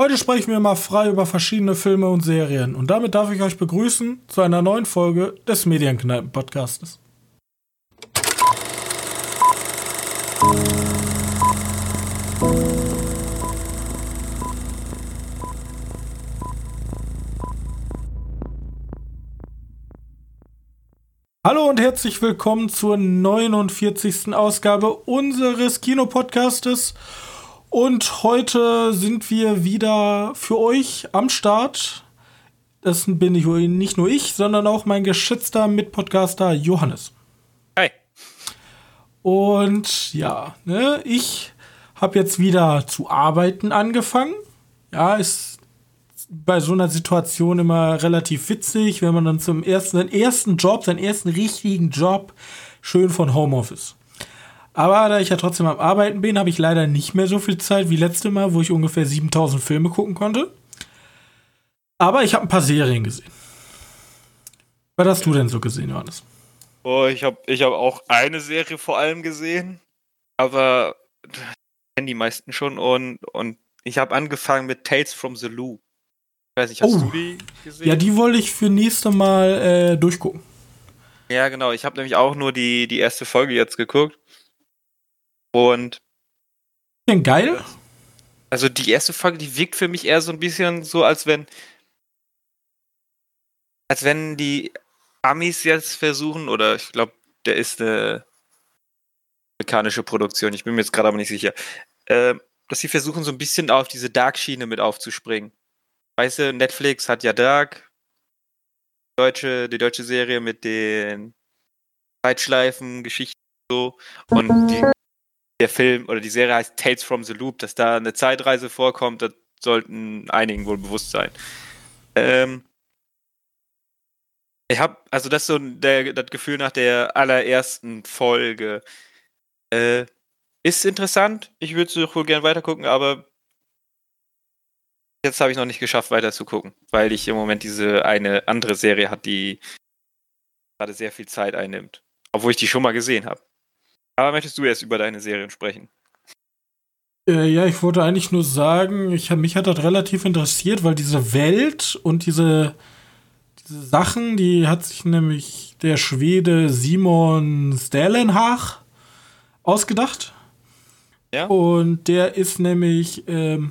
Heute sprechen wir mal frei über verschiedene Filme und Serien. Und damit darf ich euch begrüßen zu einer neuen Folge des Medienkneipen-Podcastes. Hallo und herzlich willkommen zur 49. Ausgabe unseres Kinopodcastes. Und heute sind wir wieder für euch am Start. Das bin ich, nicht nur ich, sondern auch mein geschätzter Mitpodcaster Johannes. Hi. Und ja, ne, ich habe jetzt wieder zu arbeiten angefangen. Ja, ist bei so einer Situation immer relativ witzig, wenn man dann zum ersten, seinen ersten Job, seinen ersten richtigen Job, schön von Homeoffice. Aber da ich ja trotzdem am Arbeiten bin, habe ich leider nicht mehr so viel Zeit wie letzte Mal, wo ich ungefähr 7000 Filme gucken konnte. Aber ich habe ein paar Serien gesehen. Was hast du denn so gesehen, Johannes? Oh, ich habe ich hab auch eine Serie vor allem gesehen, aber kennen die meisten schon und, und ich habe angefangen mit Tales from the Loo weiß nicht, hast oh. du die gesehen? Ja, die wollte ich für nächste Mal äh, durchgucken. Ja, genau. Ich habe nämlich auch nur die, die erste Folge jetzt geguckt. Und. Denn geil? Also die erste Folge, die wirkt für mich eher so ein bisschen so, als wenn. Als wenn die Amis jetzt versuchen, oder ich glaube, der ist eine amerikanische Produktion, ich bin mir jetzt gerade aber nicht sicher, äh, dass sie versuchen, so ein bisschen auf diese Dark-Schiene mit aufzuspringen weißt du, Netflix hat ja Dark, deutsche, die deutsche Serie mit den Zeitschleifen, Geschichten so. Und die, der Film oder die Serie heißt Tales from the Loop, dass da eine Zeitreise vorkommt, das sollten einigen wohl bewusst sein. Ähm, ich habe, also das so der, das Gefühl nach der allerersten Folge. Äh, ist interessant. Ich würde es wohl gerne weitergucken, aber jetzt habe ich noch nicht geschafft, weiter zu gucken, weil ich im Moment diese eine andere Serie hat, die gerade sehr viel Zeit einnimmt. Obwohl ich die schon mal gesehen habe. Aber möchtest du jetzt über deine Serien sprechen? Äh, ja, ich wollte eigentlich nur sagen, ich, mich hat das relativ interessiert, weil diese Welt und diese, diese Sachen, die hat sich nämlich der Schwede Simon Stellenhach ausgedacht. Ja. Und der ist nämlich ähm,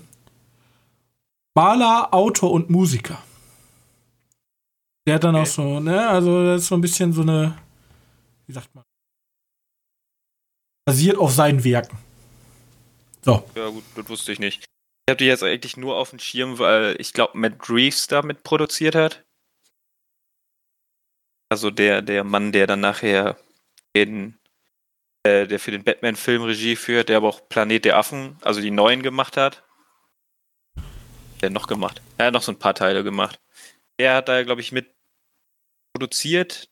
Maler, Autor und Musiker. Der hat dann okay. auch so, ne, also das ist so ein bisschen so eine, wie sagt man, basiert auf seinen Werken. So. Ja, gut, das wusste ich nicht. Ich habe die jetzt eigentlich nur auf dem Schirm, weil ich glaube, Matt Reeves damit produziert hat. Also der, der Mann, der dann nachher den, äh, der für den Batman-Film Regie führt, der aber auch Planet der Affen, also die neuen gemacht hat der noch gemacht? Er hat noch so ein paar Teile gemacht. Er hat da, glaube ich, mit produziert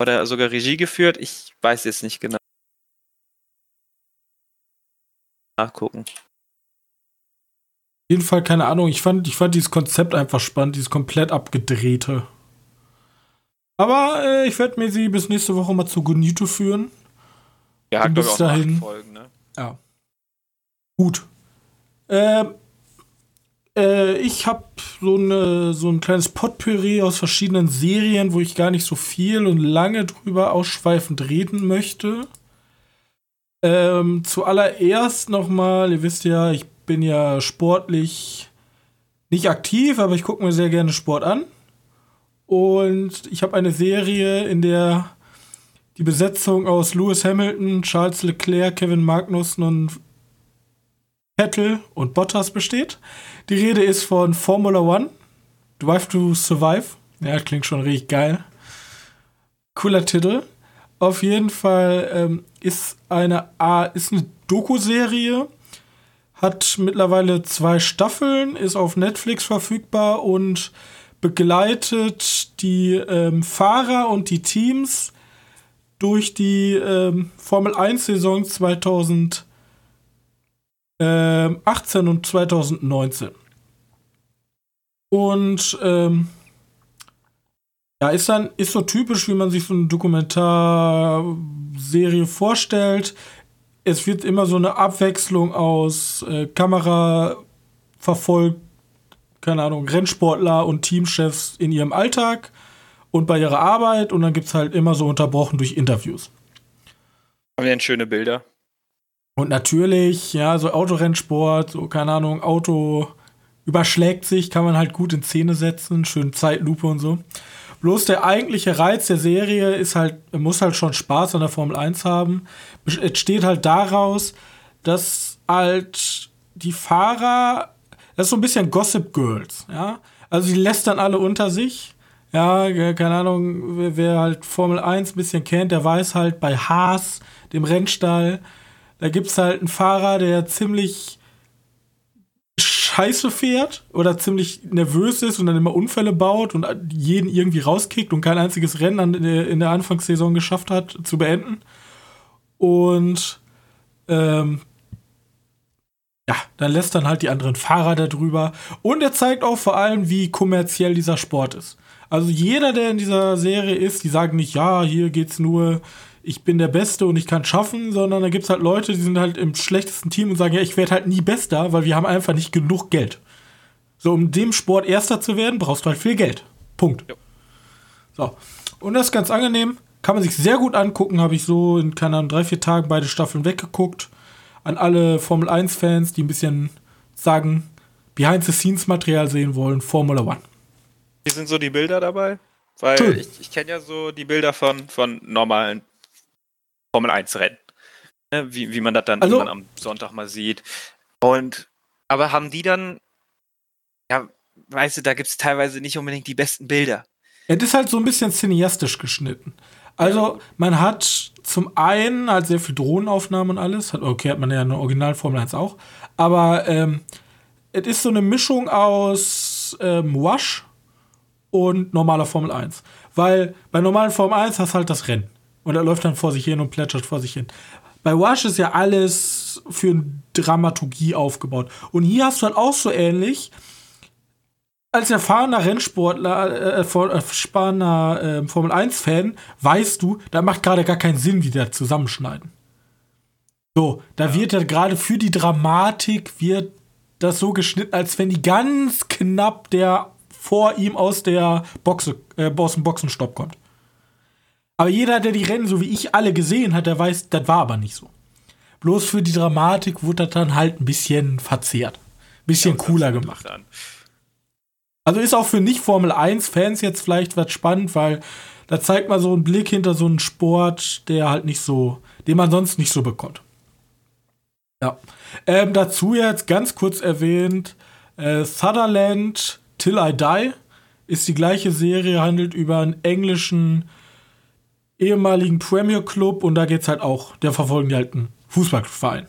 oder sogar Regie geführt. Ich weiß jetzt nicht genau. Nachgucken. Auf jeden Fall keine Ahnung. Ich fand, ich fand dieses Konzept einfach spannend, dieses komplett abgedrehte. Aber äh, ich werde mir sie bis nächste Woche mal zu Gunito führen. Ja, hat bis dahin. Folgen, ne? Ja. Gut. Ähm, äh, ich habe so, eine, so ein kleines Potpourri aus verschiedenen Serien, wo ich gar nicht so viel und lange drüber ausschweifend reden möchte. Ähm, zuallererst nochmal, ihr wisst ja, ich bin ja sportlich nicht aktiv, aber ich gucke mir sehr gerne Sport an. Und ich habe eine Serie, in der die Besetzung aus Lewis Hamilton, Charles Leclerc, Kevin Magnussen und Vettel und Bottas besteht. Die Rede ist von Formula One, Drive to Survive. Ja, klingt schon richtig geil. Cooler Titel. Auf jeden Fall ähm, ist eine, ist eine Doku-Serie, hat mittlerweile zwei Staffeln, ist auf Netflix verfügbar und begleitet die ähm, Fahrer und die Teams durch die ähm, Formel 1 Saison 2000 ähm, 18 und 2019. Und ähm, ja, ist dann, ist so typisch, wie man sich so eine Dokumentarserie vorstellt. Es wird immer so eine Abwechslung aus äh, Kamerafahrten verfolgt, keine Ahnung, Rennsportler und Teamchefs in ihrem Alltag und bei ihrer Arbeit und dann gibt es halt immer so unterbrochen durch Interviews. Haben wir denn schöne Bilder? Und natürlich, ja, so Autorennsport, so keine Ahnung, Auto überschlägt sich, kann man halt gut in Szene setzen, schön Zeitlupe und so. Bloß der eigentliche Reiz der Serie ist halt, muss halt schon Spaß an der Formel 1 haben. Es steht halt daraus, dass halt die Fahrer, das ist so ein bisschen Gossip Girls, ja. Also die lästern alle unter sich. Ja, keine Ahnung, wer, wer halt Formel 1 ein bisschen kennt, der weiß halt bei Haas, dem Rennstall, da gibt es halt einen Fahrer, der ziemlich scheiße fährt oder ziemlich nervös ist und dann immer Unfälle baut und jeden irgendwie rauskickt und kein einziges Rennen in der Anfangssaison geschafft hat zu beenden. Und ähm, ja, dann lässt dann halt die anderen Fahrer darüber. Und er zeigt auch vor allem, wie kommerziell dieser Sport ist. Also jeder, der in dieser Serie ist, die sagen nicht, ja, hier geht's nur ich bin der Beste und ich kann schaffen, sondern da gibt es halt Leute, die sind halt im schlechtesten Team und sagen, ja, ich werde halt nie Bester, weil wir haben einfach nicht genug Geld. So, um dem Sport Erster zu werden, brauchst du halt viel Geld. Punkt. Ja. So. Und das ist ganz angenehm. Kann man sich sehr gut angucken. Habe ich so in, keine Ahnung, drei, vier Tagen beide Staffeln weggeguckt. An alle Formel 1-Fans, die ein bisschen sagen, Behind-the-Scenes-Material sehen wollen, Formula One. Wie sind so die Bilder dabei? Weil Schön. ich, ich kenne ja so die Bilder von, von normalen Formel 1 Rennen. Ne, wie, wie man das dann also, am Sonntag mal sieht. Und aber haben die dann, ja, weißt du, da gibt es teilweise nicht unbedingt die besten Bilder. Es ist halt so ein bisschen cineastisch geschnitten. Also, man hat zum einen halt sehr viel Drohnenaufnahmen und alles. okay, hat man ja eine Original Formel 1 auch. Aber ähm, es ist so eine Mischung aus ähm, Wash und normaler Formel 1. Weil bei normalen Formel 1 hast du halt das Rennen. Und er läuft dann vor sich hin und plätschert vor sich hin. Bei Wash ist ja alles für eine Dramaturgie aufgebaut. Und hier hast du halt auch so ähnlich. Als erfahrener Rennsportler, äh, erfahrener äh, Formel 1-Fan, weißt du, da macht gerade gar keinen Sinn, wie der zusammenschneiden. So, da ja. wird ja gerade für die Dramatik wird das so geschnitten, als wenn die ganz knapp der vor ihm aus der Boxe, äh, aus dem Boxenstopp kommt. Aber jeder, der die Rennen so wie ich alle gesehen hat, der weiß, das war aber nicht so. Bloß für die Dramatik wurde das dann halt ein bisschen verzehrt. Ein bisschen ja, cooler gemacht. Also ist auch für nicht-Formel 1-Fans jetzt vielleicht was spannend, weil da zeigt man so einen Blick hinter so einen Sport, der halt nicht so, den man sonst nicht so bekommt. Ja. Ähm, dazu jetzt ganz kurz erwähnt, äh, Sutherland Till I Die ist die gleiche Serie, handelt über einen englischen ehemaligen Premier Club und da geht es halt auch, der verfolgen die halt einen Fußballverein.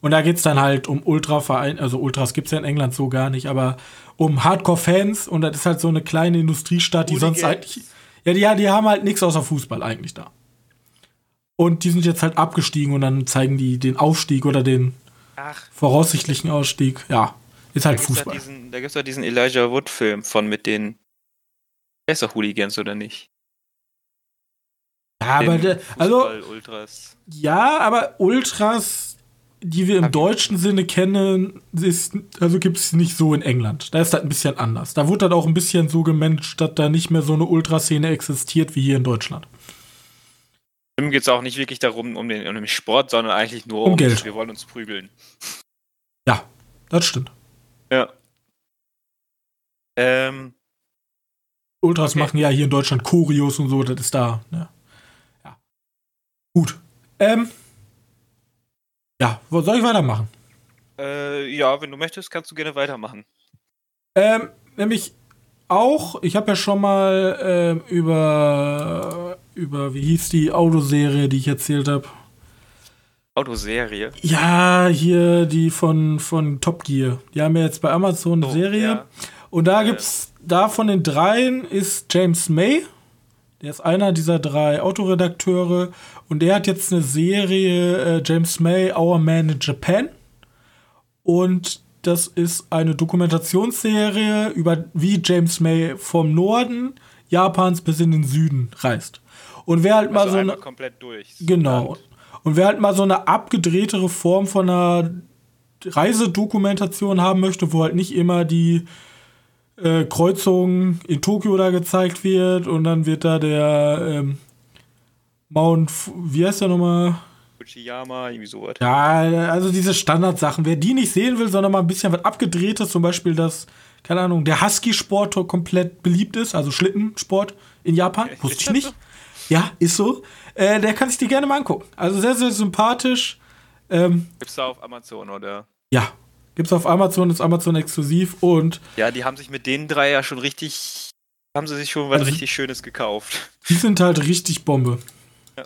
Und da geht es dann halt um Ultraverein, also Ultras gibt es ja in England so gar nicht, aber um Hardcore-Fans und das ist halt so eine kleine Industriestadt, die Hooligans. sonst eigentlich. Ja, die, die haben halt nichts außer Fußball eigentlich da. Und die sind jetzt halt abgestiegen und dann zeigen die den Aufstieg oder den Ach. voraussichtlichen Ausstieg. Ja, ist halt da Fußball. Gibt's diesen, da gibt es ja diesen Elijah Wood-Film von mit den besser Hooligans oder nicht? Ja, aber der, also Ultras. Ja, aber Ultras, die wir im deutschen Sinne kennen, ist, also gibt es nicht so in England. Da ist das ein bisschen anders. Da wurde das auch ein bisschen so gemanagt, dass da nicht mehr so eine Ultraszene existiert wie hier in Deutschland. Im geht es auch nicht wirklich darum, um den, um den Sport, sondern eigentlich nur um, um Geld. Wir wollen uns prügeln. Ja, das stimmt. Ja. Ähm, Ultras okay. machen ja hier in Deutschland Choreos und so, das ist da. Ja. Gut. Ähm. Ja, wo soll ich weitermachen? Äh, ja, wenn du möchtest, kannst du gerne weitermachen. Ähm, nämlich auch, ich habe ja schon mal ähm, über, über, wie hieß die Autoserie, die ich erzählt habe? Autoserie? Ja, hier die von, von Top Gear. Die haben ja jetzt bei Amazon eine oh, Serie. Ja. Und da äh. gibt's, da von den dreien ist James May. Der ist einer dieser drei Autoredakteure und der hat jetzt eine Serie, äh, James May, Our Man in Japan. Und das ist eine Dokumentationsserie über wie James May vom Norden Japans bis in den Süden reist. Und wer halt also mal so eine komplett durch. Genau. Und wer halt mal so eine abgedrehtere Form von einer Reisedokumentation haben möchte, wo halt nicht immer die äh, Kreuzung in Tokio da gezeigt wird und dann wird da der ähm, Mount, wie heißt der nochmal? Fujiyama, irgendwie sowas. Ja, also diese Standardsachen. Wer die nicht sehen will, sondern mal ein bisschen was abgedrehtes, zum Beispiel das, keine Ahnung, der Husky-Sport komplett beliebt ist, also Schlittensport in Japan, wusste ich nicht. Ja, ist so. Äh, der kann sich die gerne mal angucken. Also sehr, sehr sympathisch. Ähm, Gibt's da auf Amazon oder? Ja, gibt's auf Amazon, ist Amazon exklusiv und. Ja, die haben sich mit den drei ja schon richtig, haben sie sich schon was Also- richtig Schönes gekauft. Die sind halt richtig Bombe. Ja.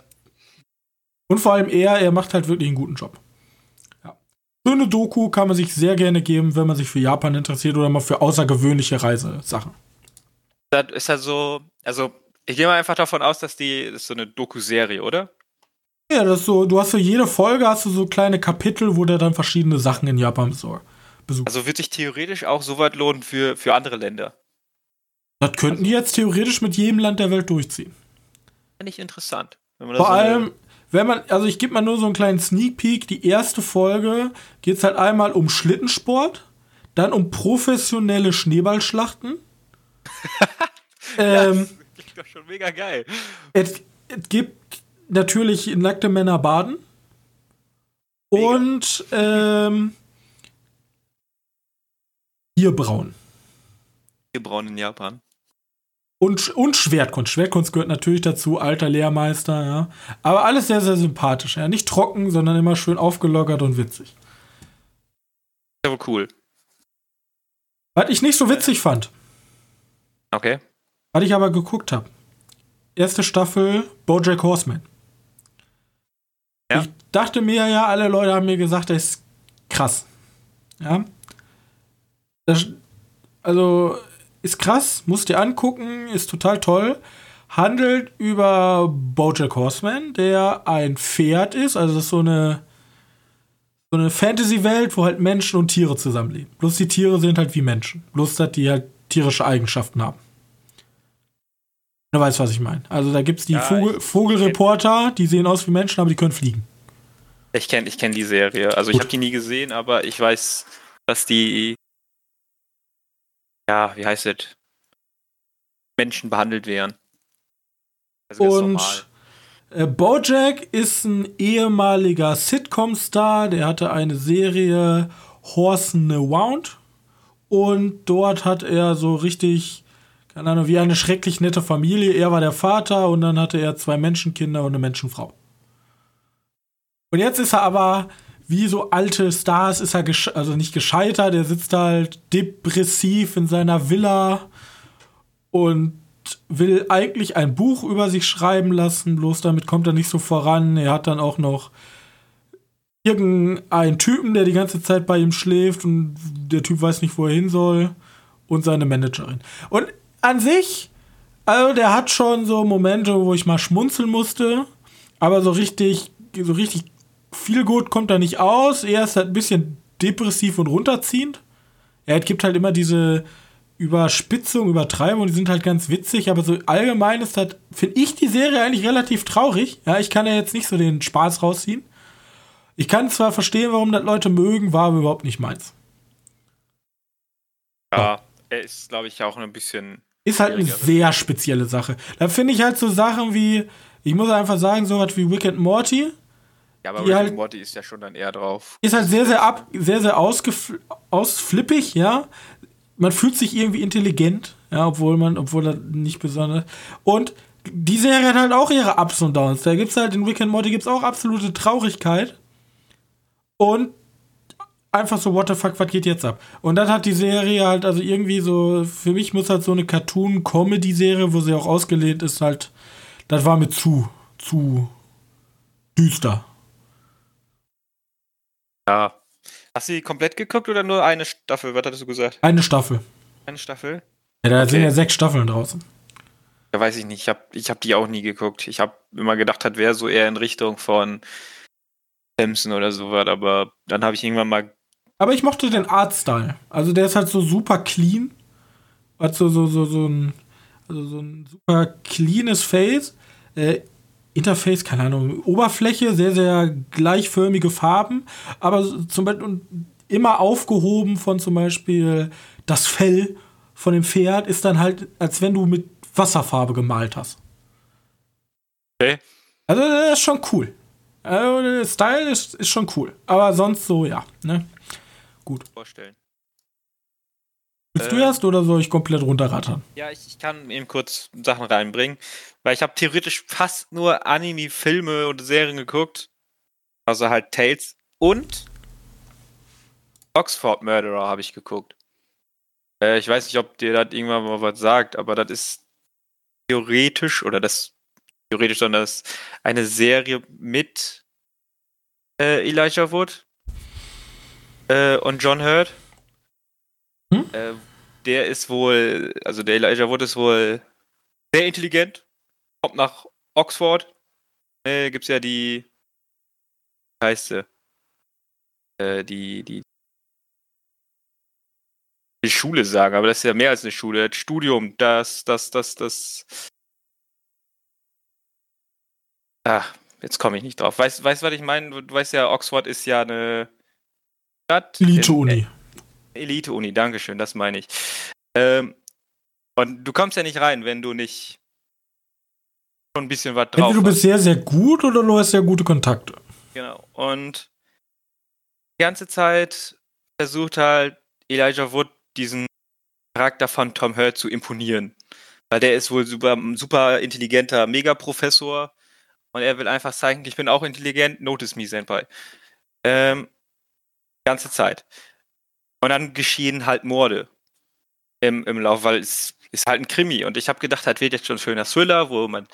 Und vor allem er, er macht halt wirklich einen guten Job. Ja. So eine Doku kann man sich sehr gerne geben, wenn man sich für Japan interessiert oder mal für außergewöhnliche Reisesachen. Das ist ja so, also ich gehe mal einfach davon aus, dass die, das ist so eine Doku-Serie, oder? Ja, das ist so, du hast für jede Folge hast du so kleine Kapitel, wo der dann verschiedene Sachen in Japan besucht. Also wird sich theoretisch auch so weit lohnen für, für andere Länder. das könnten die jetzt theoretisch mit jedem Land der Welt durchziehen. Finde ich interessant. Wenn man da Vor so allem, wenn man, also ich gebe mal nur so einen kleinen Sneak Peek. Die erste Folge geht es halt einmal um Schlittensport, dann um professionelle Schneeballschlachten. Ähm, klingt doch schon mega geil. es, es gibt natürlich nackte Männer baden. Mega. Und ähm, Bierbrauen. Wir brauen in Japan. Und, und Schwertkunst. Schwertkunst gehört natürlich dazu, alter Lehrmeister, ja. Aber alles sehr, sehr sympathisch, ja. Nicht trocken, sondern immer schön aufgelockert und witzig. Ja, wohl cool. Was ich nicht so witzig fand, Okay. Was ich aber geguckt habe. Erste Staffel Bojack Horseman. Ja. Ich dachte mir ja, alle Leute haben mir gesagt, der ist krass. Ja. Das, also ist krass, musst dir angucken, ist total toll. Handelt über Bojack Horseman, der ein Pferd ist, also das ist so eine so eine Fantasy-Welt, wo halt Menschen und Tiere zusammenleben. Bloß die Tiere sind halt wie Menschen. Bloß, dass die halt tierische Eigenschaften haben. Du weißt, was ich meine. Also da gibt es die Ja, Vogel, ich- Vogelreporter, die sehen aus wie Menschen, aber die können fliegen. Ich kenne ich kenn die Serie. Also ich Gut. habe die nie gesehen, aber ich weiß, dass die ja, wie heißt es? Menschen behandelt werden. Also. Und äh, Bojack ist ein ehemaliger Sitcom-Star, der hatte eine Serie Horse in the Wound. Und dort hat er so richtig, keine Ahnung, wie eine schrecklich nette Familie. Er war der Vater und dann hatte er zwei Menschenkinder und eine Menschenfrau. Und jetzt ist er aber, wie so alte Stars, ist er also nicht gescheitert. Er sitzt halt depressiv in seiner Villa und will eigentlich ein Buch über sich schreiben lassen, bloß damit kommt er nicht so voran. Er hat dann auch noch irgendeinen Typen, der die ganze Zeit bei ihm schläft und der Typ weiß nicht, wo er hin soll und seine Managerin. Und an sich, also der hat schon so Momente, wo ich mal schmunzeln musste, aber so richtig, so richtig viel gut kommt da nicht aus. Er ist halt ein bisschen depressiv und runterziehend. Er gibt halt immer diese Überspitzung, Übertreibung, die sind halt ganz witzig, aber so allgemein ist halt, finde ich die Serie eigentlich relativ traurig. Ja, ich kann ja jetzt nicht so den Spaß rausziehen. Ich kann zwar verstehen, warum das Leute mögen, war aber überhaupt nicht meins. Ja, er ist, glaube ich, auch ein bisschen. Ist halt eine sehr spezielle Sache. Da finde ich halt so Sachen wie, ich muss einfach sagen, so was wie Wicked Morty Ja, aber Rick halt- Morty ist ja schon dann eher drauf. ist halt sehr, sehr ab, sehr, sehr ausflippig, ja. Man fühlt sich irgendwie intelligent, ja, obwohl man, obwohl er nicht besonders. Und die Serie hat halt auch ihre Ups und Downs. Da gibt's halt in Rick and Morty gibt's auch absolute Traurigkeit. Und einfach so, what the fuck, was geht jetzt ab? Und dann hat die Serie halt, also irgendwie so, für mich muss halt so eine Cartoon-Comedy-Serie, wo sie auch ausgelehnt ist, halt, das war mir zu, zu düster. Ja. Hast du die komplett geguckt oder nur eine Staffel? Was hattest du gesagt? Eine Staffel. Eine Staffel? Ja, da sind Okay. ja sechs Staffeln draußen. Ja, weiß ich nicht. Ich habe ich hab die auch nie geguckt. Ich habe immer gedacht, das wäre so eher in Richtung von Simpson oder sowas, aber dann habe ich irgendwann mal. Aber ich mochte den Artstyle. Also der ist halt so super clean. Hat so, so, so, so ein, also so ein super cleanes Face. Äh, Interface, keine Ahnung, Oberfläche, sehr, sehr gleichförmige Farben. Aber zum Beispiel, und immer aufgehoben von zum Beispiel das Fell von dem Pferd ist dann halt, als wenn du mit Wasserfarbe gemalt hast. Okay. Also das ist schon cool. Also, der Style ist, ist schon cool. Aber sonst so, ja. Ne? Gut. Vorstellen. Willst du Äh. erst oder soll ich komplett runterrattern? Ja, ich, ich kann eben kurz Sachen reinbringen, weil ich habe theoretisch fast nur Anime-Filme und Serien geguckt. Also halt Tales und Oxford Murderer habe ich geguckt. Äh, ich weiß nicht, ob dir das irgendwann mal was sagt, aber das ist theoretisch, oder das theoretisch, sondern das ist eine Serie mit äh, Elijah Wood äh, und John Hurt. Hm? Äh, der ist wohl, also der Elijah Wood ist wohl sehr intelligent, kommt nach Oxford. Äh, gibt's ja die, wie heißt sie? Äh, die, die, die Schule sagen, aber das ist ja mehr als eine Schule, das Studium, das, das, das, das. Ah, jetzt komme ich nicht drauf. Weißt, weißt was ich meine? Du, du weißt ja, Oxford ist ja eine Stadt. Elite-Uni. Elite-Uni, Dankeschön, das meine ich. Ähm, und du kommst ja nicht rein, wenn du nicht schon ein bisschen was drauf Entweder du bist sehr, sehr gut oder du hast sehr gute Kontakte. Genau. Und die ganze Zeit versucht halt Elijah Wood diesen Charakter von Tom Hurt zu imponieren. Weil der ist wohl super, super intelligenter Megaprofessor und er will einfach zeigen, ich bin auch intelligent, notice me, Senpai. Ähm, ganze Zeit. Und dann geschehen halt Morde im, im Lauf, weil es ist halt ein Krimi. Und ich habe gedacht, das wird jetzt schon ein schöner Thriller, wo man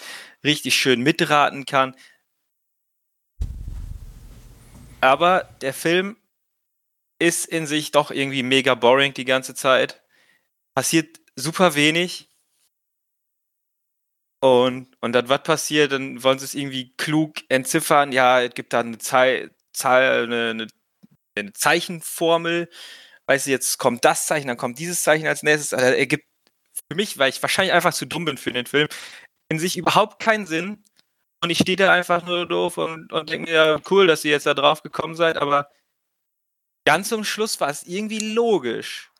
richtig schön mitraten kann. Aber der Film ist in sich doch irgendwie mega boring die ganze Zeit. Passiert super wenig. Und, und dann was passiert, dann wollen sie es irgendwie klug entziffern. Ja, es gibt da eine, Zei Zahl, eine, eine, eine Zeichenformel. Weißt du, jetzt kommt das Zeichen, dann kommt dieses Zeichen als nächstes. Also, er gibt für mich, weil ich wahrscheinlich einfach zu dumm bin für den Film, in sich überhaupt keinen Sinn. Und ich stehe da einfach nur doof und, und denke mir, ja, cool, dass ihr jetzt da drauf gekommen seid, aber ganz zum Schluss war es irgendwie logisch.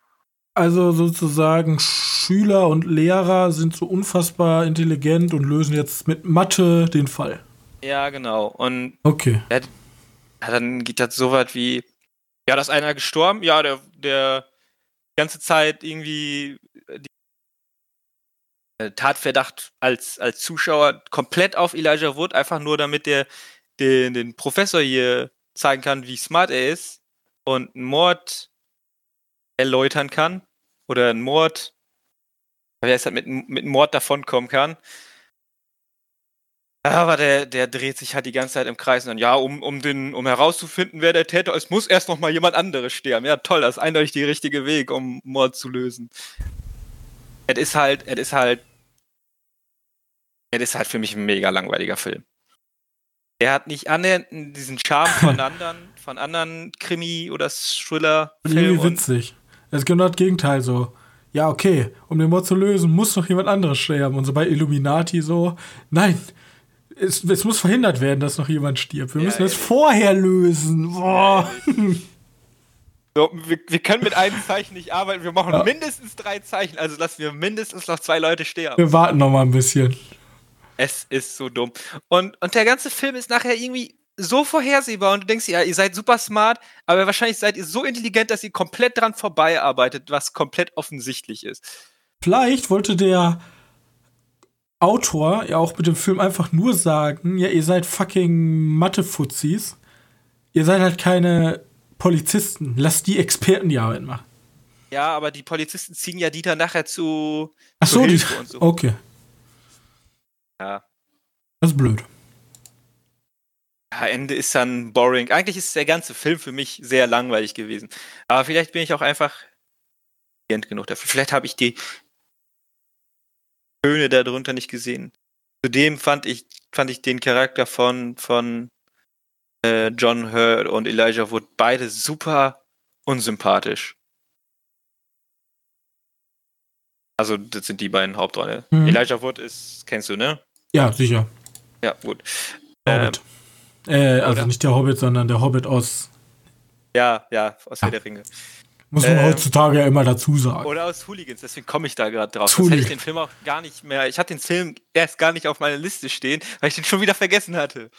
Also sozusagen Schüler und Lehrer sind so unfassbar intelligent und lösen jetzt mit Mathe den Fall. Ja, genau. Und Okay. ja, dann geht das so weit wie, ja, da ist einer gestorben, ja, der, der ganze Zeit irgendwie die, äh, Tatverdacht als, als Zuschauer komplett auf Elijah Wood, einfach nur damit der den, den Professor hier zeigen kann, wie smart er ist und einen Mord erläutern kann oder einen Mord, wie heißt das, mit, mit Mord davonkommen kann. Aber der, der dreht sich halt die ganze Zeit im Kreis und dann, ja, um, um, den, um herauszufinden, wer der Täter ist, muss erst noch mal jemand anderes sterben. Ja, toll, das ist eindeutig der richtige Weg, um Mord zu lösen. Es ist halt, es ist halt, es ist halt für mich ein mega langweiliger Film. Er hat nicht annähernd diesen Charme von anderen, von anderen Krimi- oder Thriller-Filmen. witzig. Es ist genau das Gegenteil so. Ja, okay, um den Mord zu lösen, muss noch jemand anderes sterben. Und so bei Illuminati so, nein, es, es muss verhindert werden, dass noch jemand stirbt. Wir Ja, müssen es ja. vorher lösen. Boah. So, wir, wir können mit einem Zeichen nicht arbeiten, wir machen Ja. mindestens drei Zeichen, also lassen wir mindestens noch zwei Leute sterben. Wir warten noch mal ein bisschen. Es ist so dumm. Und, und der ganze Film ist nachher irgendwie so vorhersehbar und du denkst, ja, ihr seid super smart, aber wahrscheinlich seid ihr so intelligent, dass ihr komplett dran vorbeiarbeitet, was komplett offensichtlich ist. Vielleicht wollte der Autor ja auch mit dem Film einfach nur sagen, ja, ihr seid fucking Mathe-Fuzis. Ihr seid halt keine Polizisten. Lasst die Experten die Arbeit machen. Ja, aber die Polizisten ziehen ja Dieter nachher zu. Ach so, die, so. okay. Ja. Das ist blöd. Ja, Ende ist dann boring. Eigentlich ist der ganze Film für mich sehr langweilig gewesen. Aber vielleicht bin ich auch einfach genug dafür. Vielleicht habe ich die Töne darunter nicht gesehen. Zudem fand ich, fand ich den Charakter von, von äh, John Hurt und Elijah Wood beide super unsympathisch. Also, das sind die beiden Hauptrollen. Mhm. Elijah Wood ist, kennst du, ne? Ja, sicher. Ja, gut. Hobbit. Äh, also oder? nicht der Hobbit, sondern der Hobbit aus Ja, ja, aus Ja. Herr der Ringe. Muss man Ähm, heutzutage ja immer dazu sagen. Oder aus Hooligans, deswegen komme ich da gerade drauf. Das hätte ich den Film auch gar nicht mehr. Ich hatte den Film erst gar nicht auf meiner Liste stehen, weil ich den schon wieder vergessen hatte.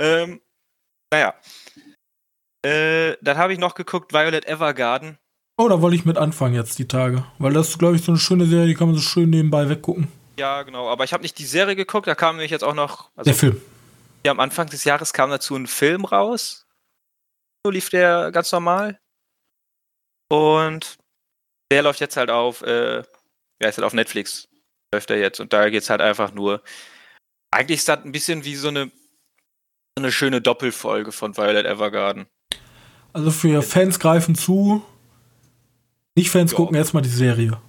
Ähm, naja. Äh, dann habe ich noch geguckt, Violet Evergarden. Oh, da wollte ich mit anfangen jetzt die Tage. Weil das ist, glaube ich, so eine schöne Serie, die kann man so schön nebenbei weggucken. Ja, genau, aber ich habe nicht die Serie geguckt, da kam nämlich jetzt auch noch, also Der Film. ja, am Anfang des Jahres kam dazu ein Film raus. So lief der ganz normal. Und der läuft jetzt halt auf, äh, ja, ist halt auf Netflix. Läuft er jetzt. Und da geht's halt einfach nur. Eigentlich ist das ein bisschen wie so eine, eine schöne Doppelfolge von Violet Evergarden. Also für Fans greifen zu. Nicht Fans Ja. gucken erstmal die Serie.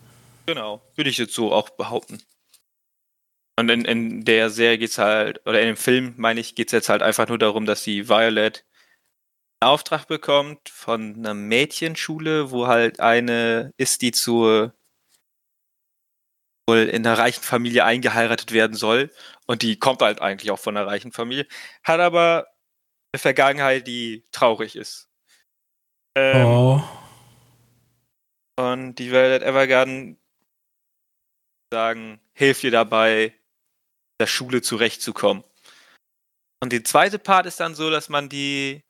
Genau, würde ich jetzt so auch behaupten. Und in, in der Serie geht's halt, oder in dem Film, meine ich, geht's jetzt halt einfach nur darum, dass die Violet Auftrag bekommt von einer Mädchenschule, wo halt eine ist, die zur wohl in einer reichen Familie eingeheiratet werden soll. Und die kommt halt eigentlich auch von einer reichen Familie, hat aber eine Vergangenheit, die traurig ist. Ähm, Oh. und die Violet Evergarden sagen, hilft dir dabei, der Schule zurechtzukommen. Und die zweite Part ist dann so, dass man die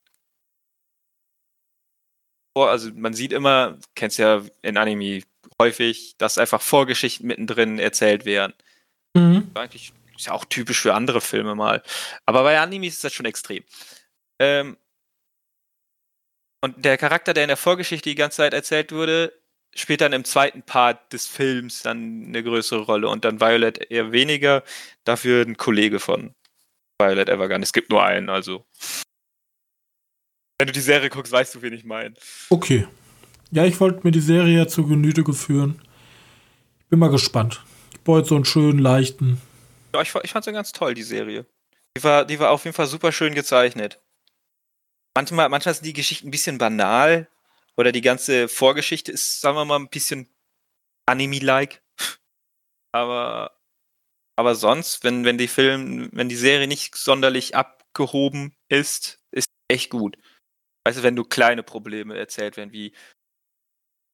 vor- also man sieht immer, kennst ja in Anime häufig, dass einfach Vorgeschichten mittendrin erzählt werden. Mhm. Eigentlich ist ja auch typisch für andere Filme mal. Aber bei Animes ist das schon extrem. Ähm, und der Charakter, der in der Vorgeschichte die ganze Zeit erzählt wurde, spielt dann im zweiten Part des Films dann eine größere Rolle und dann Violet eher weniger. Dafür ein Kollege von Violet Evergarden. Es gibt nur einen, also. Wenn du die Serie guckst, weißt du, wen ich meine. Okay. Ja, ich wollte mir die Serie ja zu Genüte geführen. Ich bin mal gespannt. Ich wollte so einen schönen, leichten. Ja, ich, ich fand sie ganz toll, die Serie. Die war, die war auf jeden Fall super schön gezeichnet. Manchmal, manchmal sind die Geschichten ein bisschen banal oder die ganze Vorgeschichte ist, sagen wir mal, ein bisschen Anime-like. Aber, aber sonst, wenn, wenn die Film, wenn die Serie nicht sonderlich abgehoben ist, ist echt gut. Weißt du, wenn du kleine Probleme erzählt werden, wie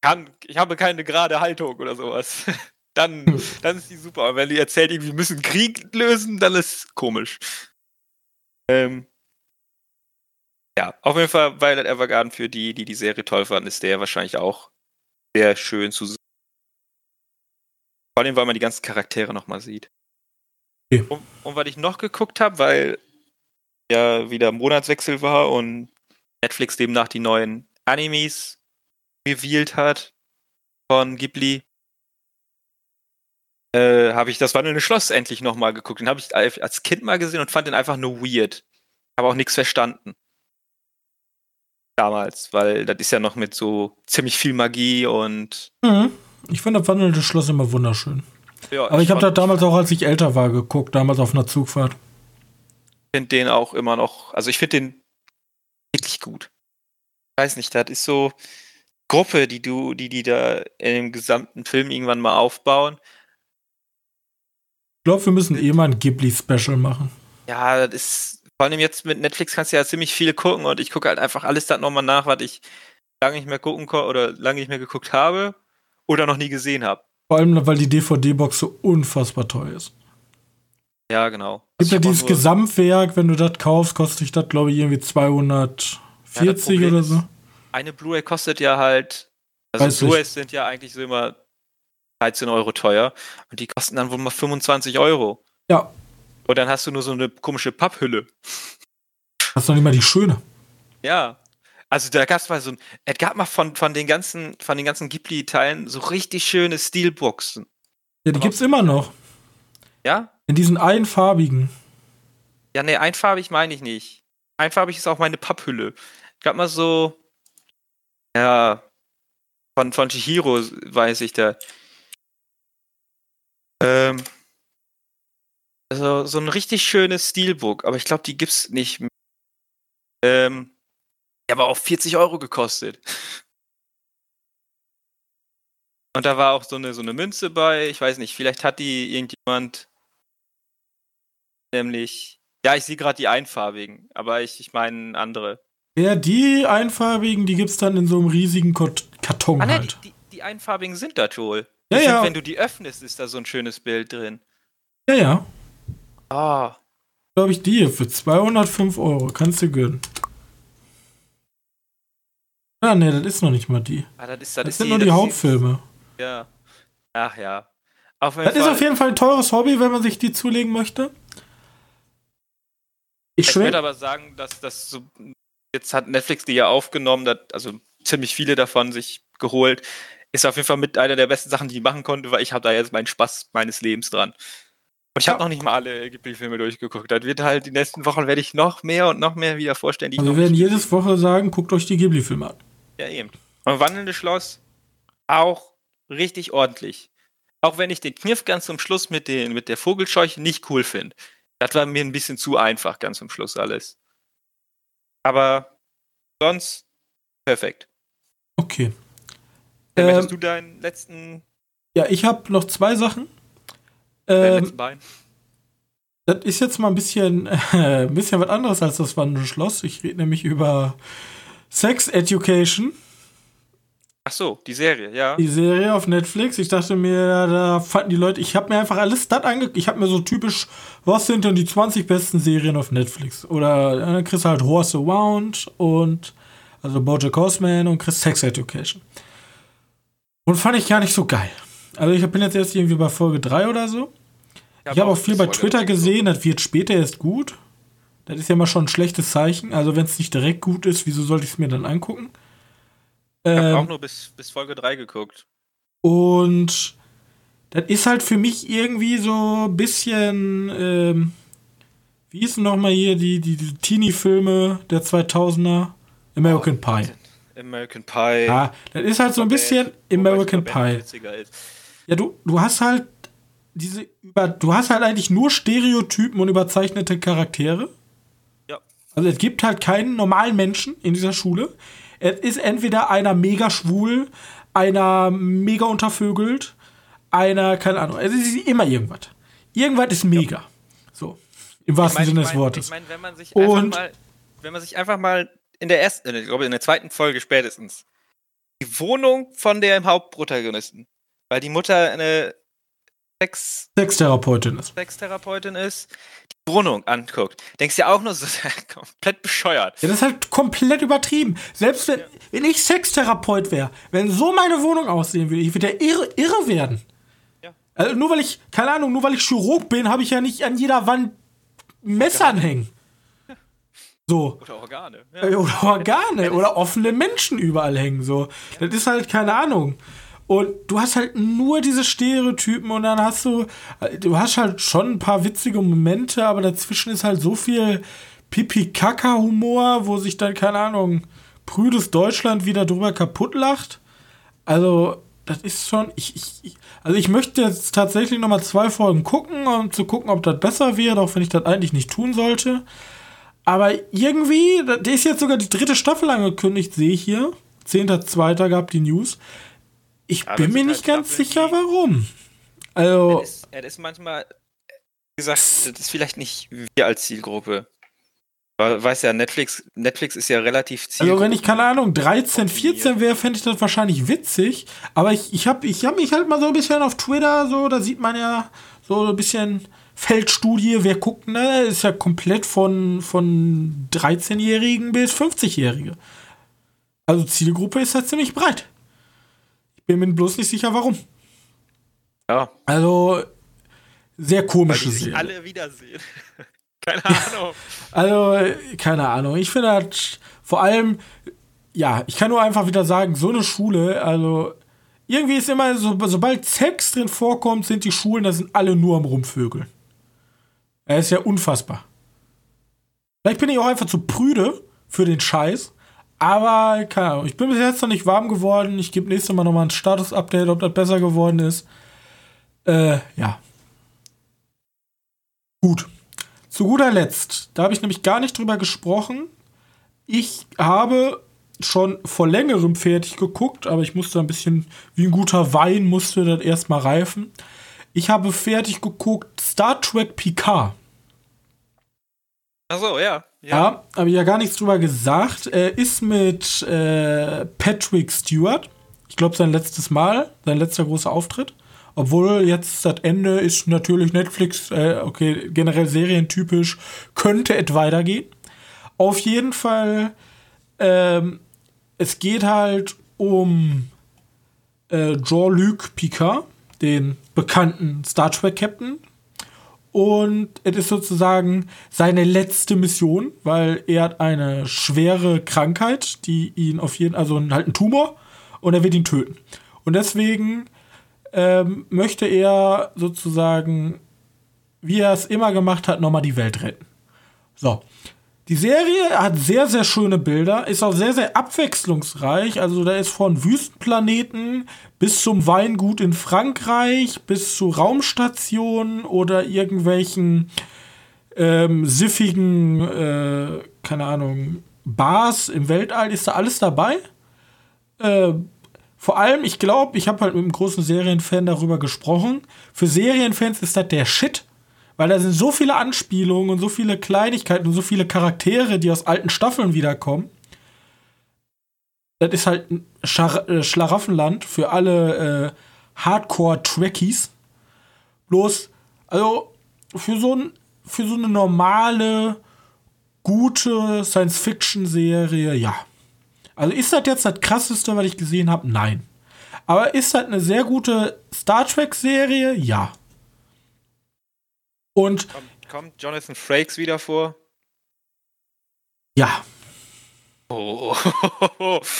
kann, ich habe keine gerade Haltung oder sowas, dann, dann ist die super. Aber wenn die erzählt, irgendwie, wir müssen Krieg lösen, dann ist komisch. Ähm, ja, auf jeden Fall Violet Evergarden für die, die die Serie toll fanden, ist der wahrscheinlich auch sehr schön zu sehen. Vor allem, weil man die ganzen Charaktere nochmal sieht. Okay. Und, und weil ich noch geguckt habe, weil ja wieder Monatswechsel war und Netflix demnach die neuen Animes revealed hat von Ghibli, äh, habe ich das wandelnde Schloss endlich nochmal geguckt. Den habe ich als Kind mal gesehen und fand den einfach nur weird. Habe auch nichts verstanden. Damals, weil das ist ja noch mit so ziemlich viel Magie und Mhm. Ich finde das wandelnde Schloss immer wunderschön. ja, Aber ich habe das damals auch, als ich älter war, geguckt. Damals auf einer Zugfahrt. finde den auch immer noch, also ich finde den wirklich gut. Ich weiß nicht, das ist so Gruppe, die du, die die da in dem gesamten Film irgendwann mal aufbauen. Ich glaube, wir müssen eh mal ein Ghibli-Special machen. Ja, das ist, vor allem jetzt mit Netflix kannst du ja ziemlich viel gucken und ich gucke halt einfach alles dann nochmal nach, was ich lange nicht mehr gucken konnte oder lange nicht mehr geguckt habe oder noch nie gesehen habe. Vor allem, weil die DVD-Box so unfassbar teuer ist. Ja, genau. Gibt ja dieses Gesamtwerk, wenn du das kaufst, kostet dich das, glaube ich, irgendwie 240 Problem oder ist, so. Eine Blu-ray kostet ja halt, also. Blu-rays sind ja eigentlich so immer 13 Euro teuer und die kosten dann wohl mal 25 Euro. Ja, Und dann hast du nur so eine komische Papphülle. das ist noch nicht mal die schöne. Ja. Also da gab es mal so ein, es gab mal von, von den ganzen, von den ganzen Ghibli-Teilen so richtig schöne Steelboxen. Ja, die Aber- gibt's immer noch. Ja? In diesen einfarbigen. Ja, nee, einfarbig meine ich nicht. Einfarbig ist auch meine Papphülle. Ich gab mal so, ja, von, von Chihiro weiß ich da. Ähm, also so ein richtig schönes Steelbook, aber ich glaube, die gibt's nicht mehr. Ähm, die aber auch 40 Euro gekostet. Und da war auch so eine, so eine Münze bei, ich weiß nicht, vielleicht hat die irgendjemand nämlich, ja, ich sehe gerade die einfarbigen, aber ich, ich meine andere. Ja, die einfarbigen, die gibt's dann in so einem riesigen Karton ah, ne, halt. Die, die, die, einfarbigen sind da, Joel. Ja, sind, ja. Wenn du die öffnest, ist da so ein schönes Bild drin. Ja, ja. Ah. Glaube ich, die hier für 205 Euro. Kannst du gönnen. Ah, ne, das ist noch nicht mal die. Ah, das ist, Das, das ist sind die, nur die das ist- Hauptfilme. Ja. Ach ja. Das ist Fall. auf jeden Fall ein teures Hobby, wenn man sich die zulegen möchte. Ich Ich würde aber sagen, dass das so. Jetzt hat Netflix die ja aufgenommen, dass, also ziemlich viele davon sich geholt. Ist auf jeden Fall mit einer der besten Sachen, die ich machen konnte, weil ich habe da jetzt meinen Spaß meines Lebens dran. Und ich habe Ja. noch nicht mal alle Ghibli-Filme durchgeguckt. Das wird halt die nächsten Wochen werde ich noch mehr und noch mehr wieder vorstellen, Also wir werden jedes Woche sagen, guckt euch die Ghibli-Filme an. Ja, eben. Und Wandelnde Schloss auch richtig ordentlich. Auch wenn ich den Kniff ganz zum Schluss mit, den, mit der Vogelscheuche nicht cool finde. Das war mir ein bisschen zu einfach ganz zum Schluss alles. Aber sonst perfekt. Okay. Dann Ähm, möchtest du deinen letzten, Ja, ich habe noch zwei Sachen. Ähm, Bein? das ist jetzt mal ein bisschen, äh, ein bisschen was anderes als das Wandelnde Schloss. Ich rede nämlich über Sex Education, Ach so, die Serie, ja. die Serie auf Netflix. Ich dachte mir, da fanden die Leute, ich habe mir einfach alles das angeguckt. Ich habe mir so typisch, was sind denn die 20 besten Serien auf Netflix? Oder äh, dann kriegst du halt Horse Around und also Bojack Horseman und kriegst Sex Education. Und fand ich gar nicht so geil. Also ich bin jetzt erst irgendwie bei Folge 3 oder so. Ich habe auch viel bei Twitter gesehen, das wird später erst gut. Das ist ja mal schon ein schlechtes Zeichen. Also wenn es nicht direkt gut ist, wieso sollte ich es mir dann angucken? Ich habe Ähm, auch nur bis, bis Folge 3 geguckt. und das ist halt für mich irgendwie so ein bisschen, ähm, wie ist denn nochmal hier die, die, die Teenie-Filme der 2000er? American Pie. American Pie. Ja, das ist halt so ein bisschen American Pie. Ja, du, du hast halt diese über, du hast halt eigentlich nur Stereotypen und überzeichnete Charaktere. Ja. Also es gibt halt keinen normalen Menschen in dieser Schule. Es ist entweder einer mega schwul, einer mega untervögelt, einer, keine Ahnung. Es ist immer irgendwas. Irgendwas ist mega. So. Im wahrsten Ich mein, Sinne ich des mein, Wortes. Ich meine, wenn man sich Und- einfach mal, wenn man sich einfach mal in der ersten, äh, ich glaube in der zweiten Folge spätestens, die Wohnung von dem Hauptprotagonisten, weil die Mutter eine Sex Sextherapeutin ist. Sextherapeutin ist, Wohnung anguckt, denkst du ja auch nur so, komplett bescheuert. Ja, das ist halt komplett übertrieben. Selbst wenn, wenn ich Sextherapeut wäre, wenn so meine Wohnung aussehen würde, ich würde ja irre, irre werden. Ja. Also nur weil ich, keine Ahnung, nur weil ich Chirurg bin, habe ich ja nicht an jeder Wand Messer anhängen. So. Oder Organe. Äh, Oder Organe oder offene Menschen überall hängen. So. Das ist halt keine Ahnung. Und du hast halt nur diese Stereotypen und dann hast du, du hast halt schon ein paar witzige Momente, aber dazwischen ist halt so viel Pipi-Kaka-Humor, wo sich dann, keine Ahnung, prüdes Deutschland wieder drüber kaputt lacht. Also, das ist schon, ich, ich, also ich möchte jetzt tatsächlich nochmal zwei Folgen gucken, um zu gucken, ob das besser wird, auch wenn ich das eigentlich nicht tun sollte. Aber irgendwie, da ist jetzt sogar die dritte Staffel angekündigt, sehe ich hier. 10.2. gab die News. Ich Ja, bin mir nicht halt ganz sicher, die- warum. Also, Es ist, es ist manchmal, wie gesagt, das ist vielleicht nicht wir als Zielgruppe. Weiß ja, Netflix, Netflix ist ja relativ Zielgruppe. also wenn ich, keine Ahnung, 13, Optimiert. 14 wäre, fände ich das wahrscheinlich witzig. Aber ich, ich habe ich hab mich halt mal so ein bisschen auf Twitter, so, da sieht man ja so ein bisschen Feldstudie, wer guckt, ne? Ist ja komplett von, von 13-Jährigen bis 50-Jährige. Also Zielgruppe ist halt ziemlich breit. Bin mir bloß nicht sicher, warum. Ja, Also, sehr weil komische die sich Serie. alle wiedersehen. Keine Ahnung. Also, keine Ahnung. Ich finde halt vor allem, ja, ich kann nur einfach wieder sagen, so eine Schule, also irgendwie ist immer so, sobald Sex drin vorkommt, sind die Schulen, da sind alle nur am Rumvögeln. Er ist ja unfassbar. Vielleicht bin ich auch einfach zu prüde für den Scheiß. Aber, keine Ahnung, ich bin bis jetzt noch nicht warm geworden. Ich gebe nächstes Mal nochmal ein Status-Update, ob das besser geworden ist. Äh, ja. Gut. Zu guter Letzt, da habe ich nämlich gar nicht drüber gesprochen. Ich habe schon vor längerem fertig geguckt, aber ich musste ein bisschen, wie ein guter Wein, musste das erstmal reifen. Ich habe fertig geguckt Star Trek Picard. Ach so, ja. Ja. Ja, habe ich ja gar nichts drüber gesagt. Er ist mit äh, Patrick Stewart. Ich glaube, sein letztes Mal, sein letzter großer Auftritt. Obwohl jetzt das Ende ist natürlich Netflix, äh, okay, generell serientypisch, könnte es weitergehen. Auf jeden Fall, ähm, es geht halt um äh, Jean-Luc Picard, den bekannten Star Trek Captain. Und es ist sozusagen seine letzte Mission, weil er hat eine schwere Krankheit, die ihn auf jeden also halt ein Tumor und er wird ihn töten. Und deswegen ähm, möchte er sozusagen, wie er es immer gemacht hat, nochmal die Welt retten. So. Die Serie hat sehr, sehr schöne Bilder, ist auch sehr, sehr abwechslungsreich. Also da ist von Wüstenplaneten bis zum Weingut in Frankreich, bis zu Raumstationen oder irgendwelchen ähm, siffigen, äh, keine Ahnung, Bars im Weltall, ist da alles dabei. Äh, vor allem, ich glaube, ich habe halt mit einem großen Serienfan darüber gesprochen. Für Serienfans ist das der Shit, weil da sind so viele Anspielungen und so viele Kleinigkeiten und so viele Charaktere, die aus alten Staffeln wiederkommen. Das ist halt ein Schar äh, Schlaraffenland für alle äh, Hardcore-Trekkies. Bloß, also für so, ein, für so eine normale, gute Science-Fiction-Serie, ja. Also ist das jetzt das krasseste, was ich gesehen habe? Nein. Aber ist das eine sehr gute Star Trek-Serie? Ja. Und Kommt, kommt Jonathan Frakes wieder vor? ja, Oh.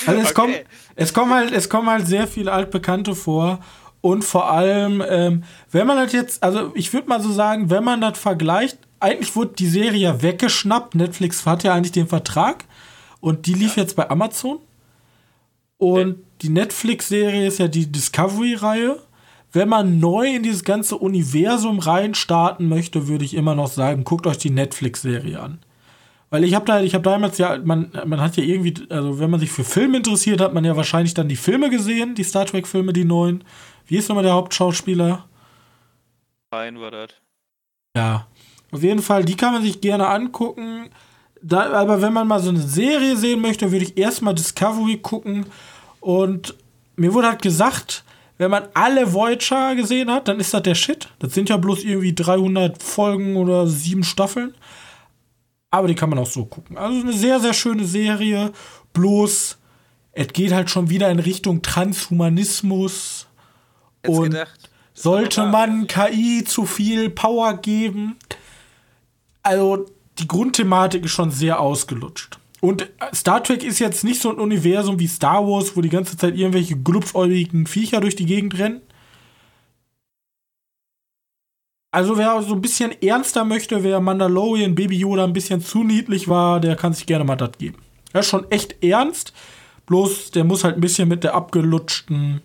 Also es, Okay. kommen, es, kommen halt, es kommen halt sehr viele Altbekannte vor. Und vor allem, ähm, wenn man das jetzt, also ich würde mal so sagen, wenn man das vergleicht, eigentlich wurde die Serie ja weggeschnappt. Netflix hat ja eigentlich den Vertrag. Und die lief jetzt bei Amazon. Und die Netflix-Serie ist ja die Discovery-Reihe. Wenn man neu in dieses ganze Universum reinstarten möchte, würde ich immer noch sagen, guckt euch die Netflix-Serie an. Weil ich habe da, ich habe damals ja, man, man hat ja irgendwie, also wenn man sich für Filme interessiert, hat man ja wahrscheinlich dann die Filme gesehen, die Star Trek-Filme, die neuen. Wie ist nochmal der Hauptschauspieler? Fein war das. Ja. Auf jeden Fall, die kann man sich gerne angucken. Da, aber wenn man mal so eine Serie sehen möchte, würde ich erstmal Discovery gucken. Und mir wurde halt gesagt, wenn man alle Voyager gesehen hat, dann ist das der Shit. Das sind ja bloß irgendwie 300 Folgen oder sieben Staffeln. Aber die kann man auch so gucken. Also eine sehr, sehr schöne Serie. Bloß, es geht halt schon wieder in Richtung Transhumanismus. Jetzt Und gedacht. Sollte man KI zu viel Power geben? Also, die Grundthematik ist schon sehr ausgelutscht. Und äh, Star Trek ist jetzt nicht so ein Universum wie Star Wars, wo die ganze Zeit irgendwelche glupfäugigen Viecher durch die Gegend rennen. Also, wer so ein bisschen ernster möchte, wer Mandalorian Baby Yoda ein bisschen zu niedlich war, der kann sich gerne mal das geben. Er ist schon echt ernst, bloß der muss halt ein bisschen mit der abgelutschten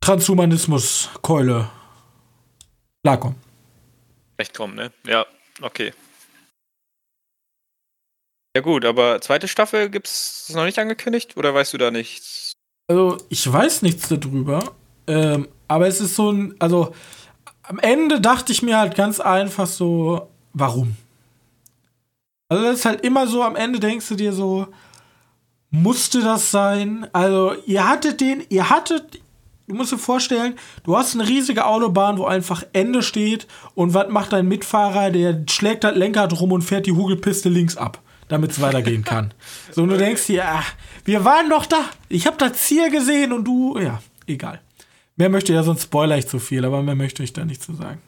Transhumanismus-Keule klarkommen. Echt kommen, ne? Ja, okay. Ja gut, aber zweite Staffel gibt's noch nicht angekündigt oder weißt du da nichts? Also, ich weiß nichts darüber, ähm, aber es ist so ein, also am Ende dachte ich mir halt ganz einfach so, warum? Also, das ist halt immer so, am Ende denkst du dir so, musste das sein? Also, ihr hattet den, ihr hattet, du musst dir vorstellen, du hast eine riesige Autobahn, wo einfach Ende steht und was macht dein Mitfahrer? Der schlägt das Lenkrad rum und fährt die Hugelpiste links ab, damit es weitergehen kann. So, und du denkst dir, ach, wir waren doch da. Ich habe das Ziel gesehen und du, ja, egal. Mehr möchte ja, sonst spoiler ich zu viel, aber mehr möchte ich da nicht zu sagen.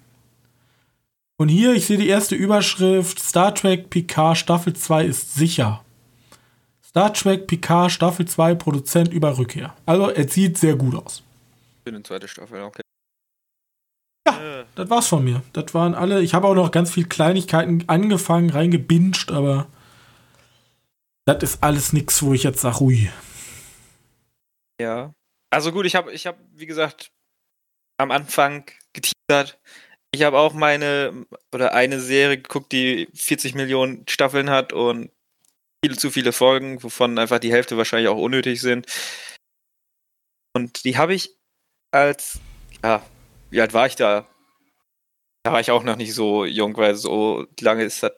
Und hier, ich sehe die erste Überschrift: Star Trek Picard Staffel 2 ist sicher. Star Trek Picard Staffel 2 Produzent über Rückkehr. Also, es sieht sehr gut aus. Für eine zweite Staffel, okay. Ja. Das war's von mir. Das waren alle. Ich habe auch noch ganz viel Kleinigkeiten angefangen, reingebinged, aber das ist alles nix, wo ich jetzt sage, ui. Ja. Also gut, ich habe, ich habe, wie gesagt, am Anfang geteasert. Ich habe auch meine oder eine Serie geguckt, die 40 Millionen Staffeln hat und viel zu viele Folgen, wovon einfach die Hälfte wahrscheinlich auch unnötig sind. Und die habe ich als, ja, wie alt war ich da? Da war ich auch noch nicht so jung, weil so lange ist das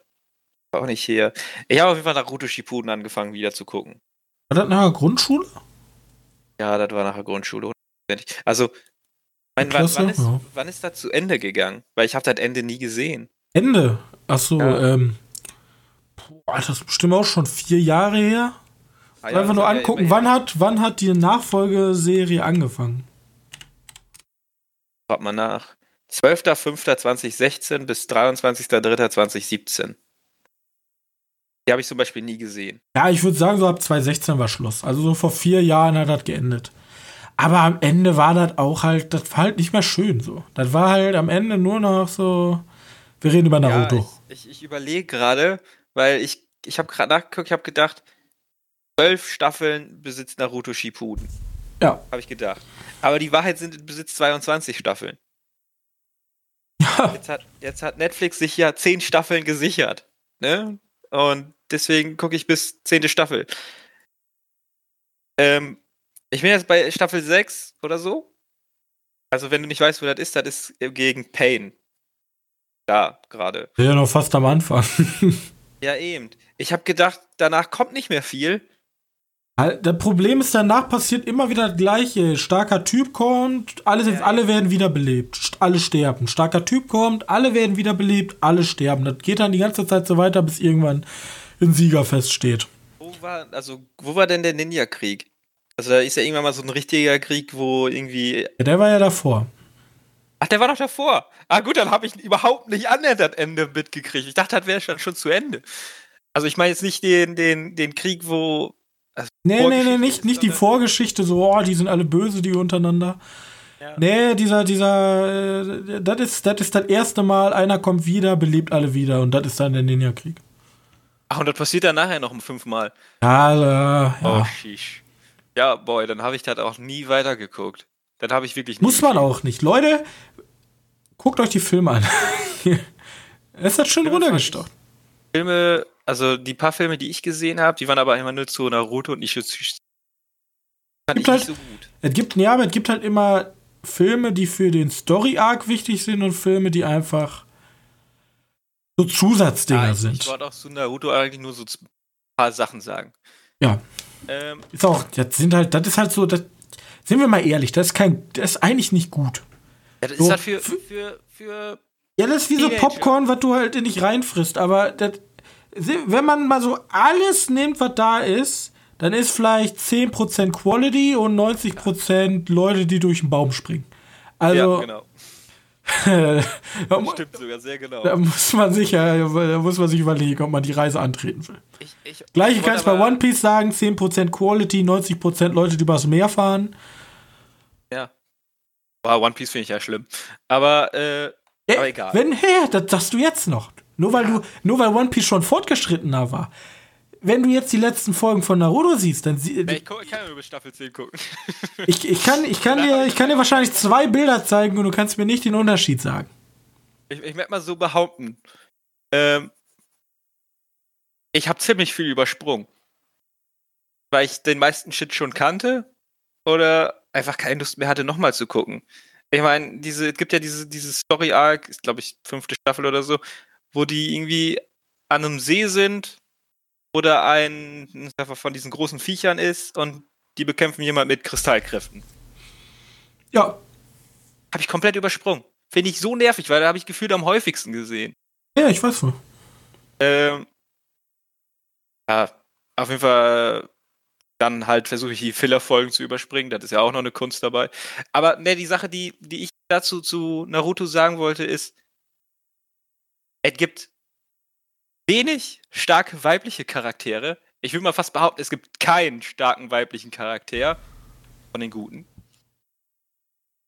Auch nicht hier. Ich habe auf jeden Fall Naruto Shippuden angefangen, wieder zu gucken. War das nachher Grundschule? Ja, das war nachher Grundschule. Also, mein, wann, wann, ist, ja. wann ist das zu Ende gegangen? Weil ich habe das Ende nie gesehen. Ende. Achso, Ja. ähm. Boah, das ist bestimmt auch schon vier Jahre her. Ah, Einfach das nur ja angucken, wann hat, wann hat die Nachfolgeserie angefangen? Schaut mal nach. 12.05.2016 bis 23.03.2017. Die habe ich zum Beispiel nie gesehen. Ja, ich würde sagen, so ab 2016 war Schluss. Also so vor vier Jahren hat das geendet. Aber am Ende war das auch halt, das war halt nicht mehr schön so. Das war halt am Ende nur noch so. Wir reden über Naruto. Ja, ich, ich, ich überlege gerade, weil ich, ich habe gerade nachgeguckt, ich habe gedacht, zwölf Staffeln besitzt Naruto Shippuden. Ja. Habe ich gedacht. Aber die Wahrheit sind, es besitzt 22 Staffeln. Ja. Jetzt hat, jetzt hat Netflix sich ja zehn Staffeln gesichert. Ne? Und deswegen gucke ich bis zehnte Staffel. Ähm, ich bin jetzt bei Staffel 6 oder so. Also, wenn du nicht weißt, wo das ist, das ist gegen Pain. Da, gerade. Wir sind ja noch fast am Anfang. Ja, eben. Ich habe gedacht, danach kommt nicht mehr viel. Das Problem ist, danach passiert immer wieder das Gleiche. Starker Typ kommt, alle, sind, Ja, alle werden wiederbelebt. Alle sterben. Starker Typ kommt, alle werden wiederbelebt, alle sterben. Das geht dann die ganze Zeit so weiter, bis irgendwann ein Sieger feststeht. Wo war, also, wo war denn der Ninja-Krieg? Also, da ist ja irgendwann mal so ein richtiger Krieg, wo irgendwie. Ja, der war ja davor. Ach, der war doch davor. Ah, gut, dann habe ich überhaupt nicht annähernd das Ende mitgekriegt. Ich dachte, das wäre schon, schon zu Ende. Also, ich meine jetzt nicht den, den, den Krieg, wo. Also Nee, nee, nee, nicht, nicht die Vorgeschichte, so, oh, die sind alle böse, die untereinander. Ja. Nee, dieser, dieser, äh, das ist, das ist das erste Mal, einer kommt wieder, belebt alle wieder und das ist dann der Ninja-Krieg. Ach, und das passiert dann nachher noch um fünfmal. Ja, Oh, ja. shish. Ja, boy, dann habe ich das auch nie weitergeguckt. Dann habe ich wirklich Muss man auch nicht. Leute, guckt euch die Filme an. es hat schon Ja, runtergestocht. Filme, also die paar Filme, die ich gesehen habe, die waren aber immer nur zu Naruto und nicht zu. Fand ich Gibt nicht halt- so gut. Es gibt, ja, aber es gibt halt immer Filme, die für den Story-Arc wichtig sind und Filme, die einfach so Zusatzdinger Ah, ich, sind. ich wollte auch zu Naruto eigentlich nur so ein paar Sachen sagen. Ja. Ähm, Ist auch, das sind halt, das ist halt so, das, sind wir mal ehrlich, das ist kein, das ist eigentlich nicht gut. ja, das So, ist halt für, für- für, Ja, das ist wie so Teenager. Popcorn, was du halt nicht reinfrisst, aber das, wenn man mal so alles nimmt, was da ist, dann ist vielleicht 10% Quality und 90% Leute, die durch den Baum springen. Also, ja, genau. da, Das stimmt sogar sehr genau. da muss man sich ja, da muss man sich überlegen, ob man die Reise antreten will. Ich, ich, Gleiche ich kann ich bei One Piece sagen, 10% Quality, 90% Leute, die übers Meer fahren. Ja. Boah, One Piece finde ich ja schlimm. Aber, äh, Äh, Aber egal. Wenn, hä, das sagst du jetzt noch. Nur weil du, nur weil One Piece schon fortgeschrittener war. Wenn du jetzt die letzten Folgen von Naruto siehst, dann sie, ich, guck, ich kann ja über Staffel 10 gucken. ich, ich kann, ich kann dir, ich kann dir wahrscheinlich zwei Bilder zeigen und du kannst mir nicht den Unterschied sagen. Ich, ich werde mal so behaupten. Ähm, ich habe ziemlich viel übersprungen. Weil ich den meisten Shit schon kannte oder einfach keine Lust mehr hatte, nochmal zu gucken. Ich meine, diese, es gibt ja diese, diese Story-Arc, ist glaube ich fünfte Staffel oder so, wo die irgendwie an einem See sind oder ein von diesen großen Viechern ist und die bekämpfen jemand mit Kristallkräften. Ja, Habe ich komplett übersprungen. Finde ich so nervig, weil da habe ich gefühlt am häufigsten gesehen. ja, ich weiß wohl. Ähm, ja, auf jeden Fall dann halt versuche ich die Filler-Folgen zu überspringen. Das ist ja auch noch eine Kunst dabei. Aber ne, die Sache, die, die ich dazu zu Naruto sagen wollte, ist, es gibt wenig starke weibliche Charaktere. Ich will mal fast behaupten, es gibt keinen starken weiblichen Charakter von den Guten.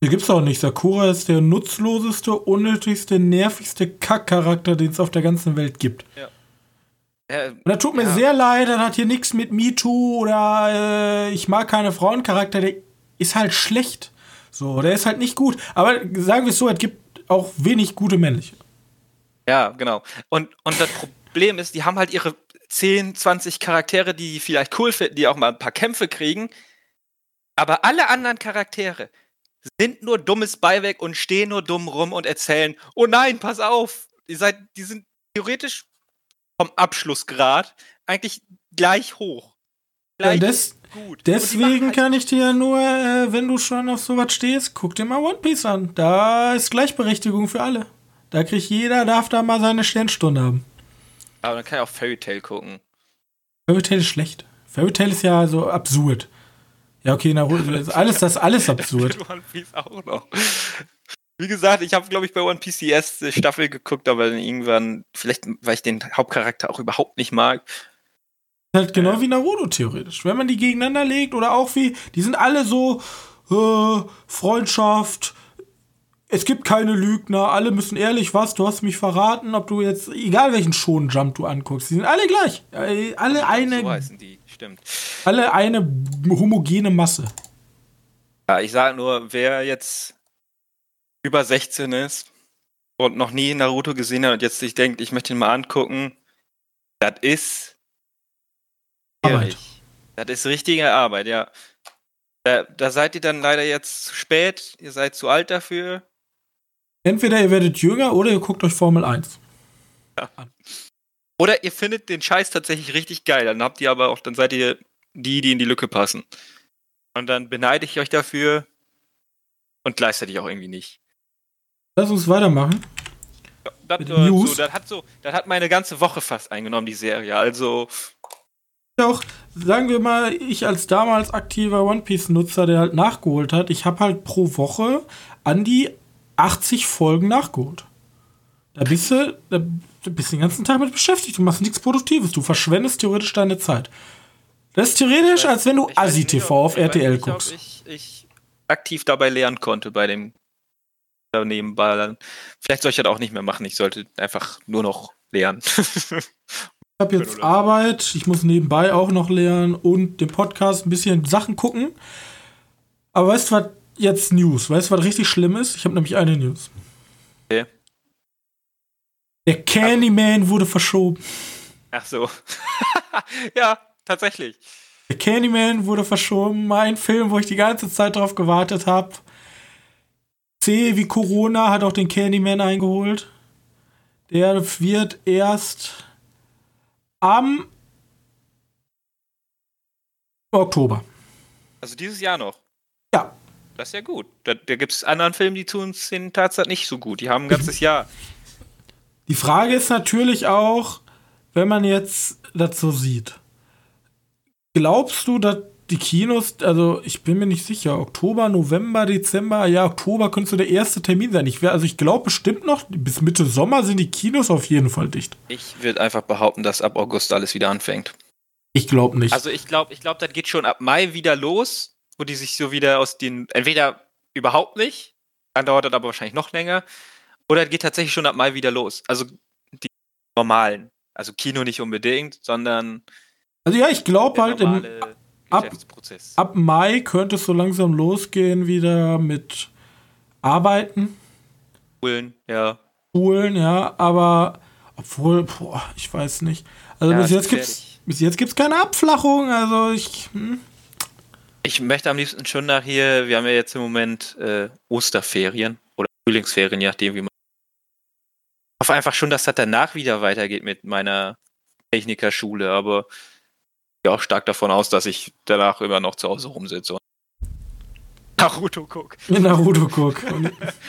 Hier gibt's auch nicht. Sakura ist der nutzloseste, unnötigste, nervigste Kackcharakter, den es auf der ganzen Welt gibt. Ja, Und da tut mir Ja. sehr leid, das hat hier nichts mit MeToo oder äh, ich mag keine Frauencharakter, der ist halt schlecht. So, der ist halt nicht gut. Aber sagen wir es so, es gibt auch wenig gute männliche. Ja, genau. Und, und das Problem ist, die haben halt ihre 10, 20 Charaktere, die vielleicht cool finden, die auch mal ein paar Kämpfe kriegen. Aber alle anderen Charaktere sind nur dummes Beiwerk und stehen nur dumm rum und erzählen, oh nein, pass auf, ihr seid, die sind theoretisch vom Abschlussgrad eigentlich gleich hoch. Gleich ja, des, gut. Deswegen halt kann ich dir ja nur, äh, wenn du schon auf sowas stehst, guck dir mal One Piece an. Da ist Gleichberechtigung für alle. Da kriegt jeder, darf da mal seine Sternstunde haben. Aber dann kann ich auch Fairy Tail gucken. Fairy Tail ist schlecht. Fairy Tail ist ja so absurd. Ja, okay, na, alles das alles absurd. One Piece auch noch. Wie gesagt, ich habe, glaube ich, bei One Piece die erste Staffel geguckt, aber dann irgendwann, vielleicht, weil ich den Hauptcharakter auch überhaupt nicht mag. Halt genau wie Naruto theoretisch. Wenn man die gegeneinander legt oder auch wie, die sind alle so äh, Freundschaft, es gibt keine Lügner, alle müssen ehrlich, was, du hast mich verraten, ob du jetzt, egal welchen Schon Jump du anguckst, die sind alle gleich. Äh, alle eine. So heißen die, stimmt. Alle eine homogene Masse. Ja, ich sage nur, wer jetzt über 16 ist und noch nie Naruto gesehen hat und jetzt sich denkt, ich möchte ihn mal angucken, das ist Arbeit. Das ist richtige Arbeit, ja. Da, da seid ihr dann leider jetzt zu spät, ihr seid zu alt dafür Entweder ihr werdet jünger oder ihr guckt euch Formel 1 ja. an. Oder ihr findet den Scheiß tatsächlich richtig geil. Dann habt ihr aber auch, dann seid ihr die, die in die Lücke passen. Und dann beneide ich euch dafür und gleichzeitig auch irgendwie nicht. Lass uns weitermachen. Ja, das, äh, so, das, hat so, das hat meine ganze Woche fast eingenommen, die Serie. Also. Auch, sagen wir mal, ich als damals aktiver One Piece-Nutzer, der halt nachgeholt hat, ich habe halt pro Woche an die 80 Folgen nachgeholt. Da bist du, da bist du den ganzen Tag mit beschäftigt. Du machst nichts Produktives. Du verschwendest theoretisch deine Zeit. Das ist theoretisch, als wenn du Asi-TV auf RTL nicht, guckst. ich, ich aktiv dabei lernen konnte bei dem nebenbei. Vielleicht soll ich das auch nicht mehr machen. Ich sollte einfach nur noch lernen. ich habe jetzt Arbeit. Ich muss nebenbei auch noch lernen und den Podcast ein bisschen Sachen gucken. Aber weißt du, was jetzt News. Weißt du, was richtig schlimm ist? Ich habe nämlich eine News. Okay. Der Candyman wurde verschoben. Ach so. ja, tatsächlich. Der Candyman wurde verschoben. Mein Film, wo ich die ganze Zeit drauf gewartet habe. C wie Corona hat auch den Candyman eingeholt. Der wird erst am Oktober. Also dieses Jahr noch? Das ist ja gut. Da, da gibt es anderen Filme, die tun es in Tatsache nicht so gut. Die haben ein ganzes Jahr. Die Frage ist natürlich auch, wenn man jetzt dazu sieht, glaubst du, dass die Kinos, also ich bin mir nicht sicher, Oktober, November, Dezember, ja, Oktober könnte so der erste Termin sein. Ich wär, also ich glaube bestimmt noch, bis Mitte Sommer sind die Kinos auf jeden Fall dicht. Ich würde einfach behaupten, dass ab August alles wieder anfängt. Ich glaube nicht. Also ich glaube, ich glaube, das geht schon ab Mai wieder los wo die sich so wieder aus den, entweder überhaupt nicht, dann dauert das aber wahrscheinlich noch länger, oder geht tatsächlich schon ab Mai wieder los. Also die normalen. Also Kino nicht unbedingt, sondern. Also ja, ich glaube halt im, ab, ab Mai könnte es so langsam losgehen wieder mit Arbeiten. Schulen, ja. Schulen, ja, aber obwohl, boah, ich weiß nicht. Also ja, bis jetzt gibt's bis jetzt gibt's keine Abflachung, also ich hm. Ich möchte am liebsten schon nach hier, wir haben ja jetzt im Moment äh, Osterferien oder Frühlingsferien, je nachdem, wie man. Ich hoffe einfach schon, dass das danach wieder weitergeht mit meiner Technikerschule, aber ich gehe auch stark davon aus, dass ich danach immer noch zu Hause rumsitze Naruto guck. Naruto guck.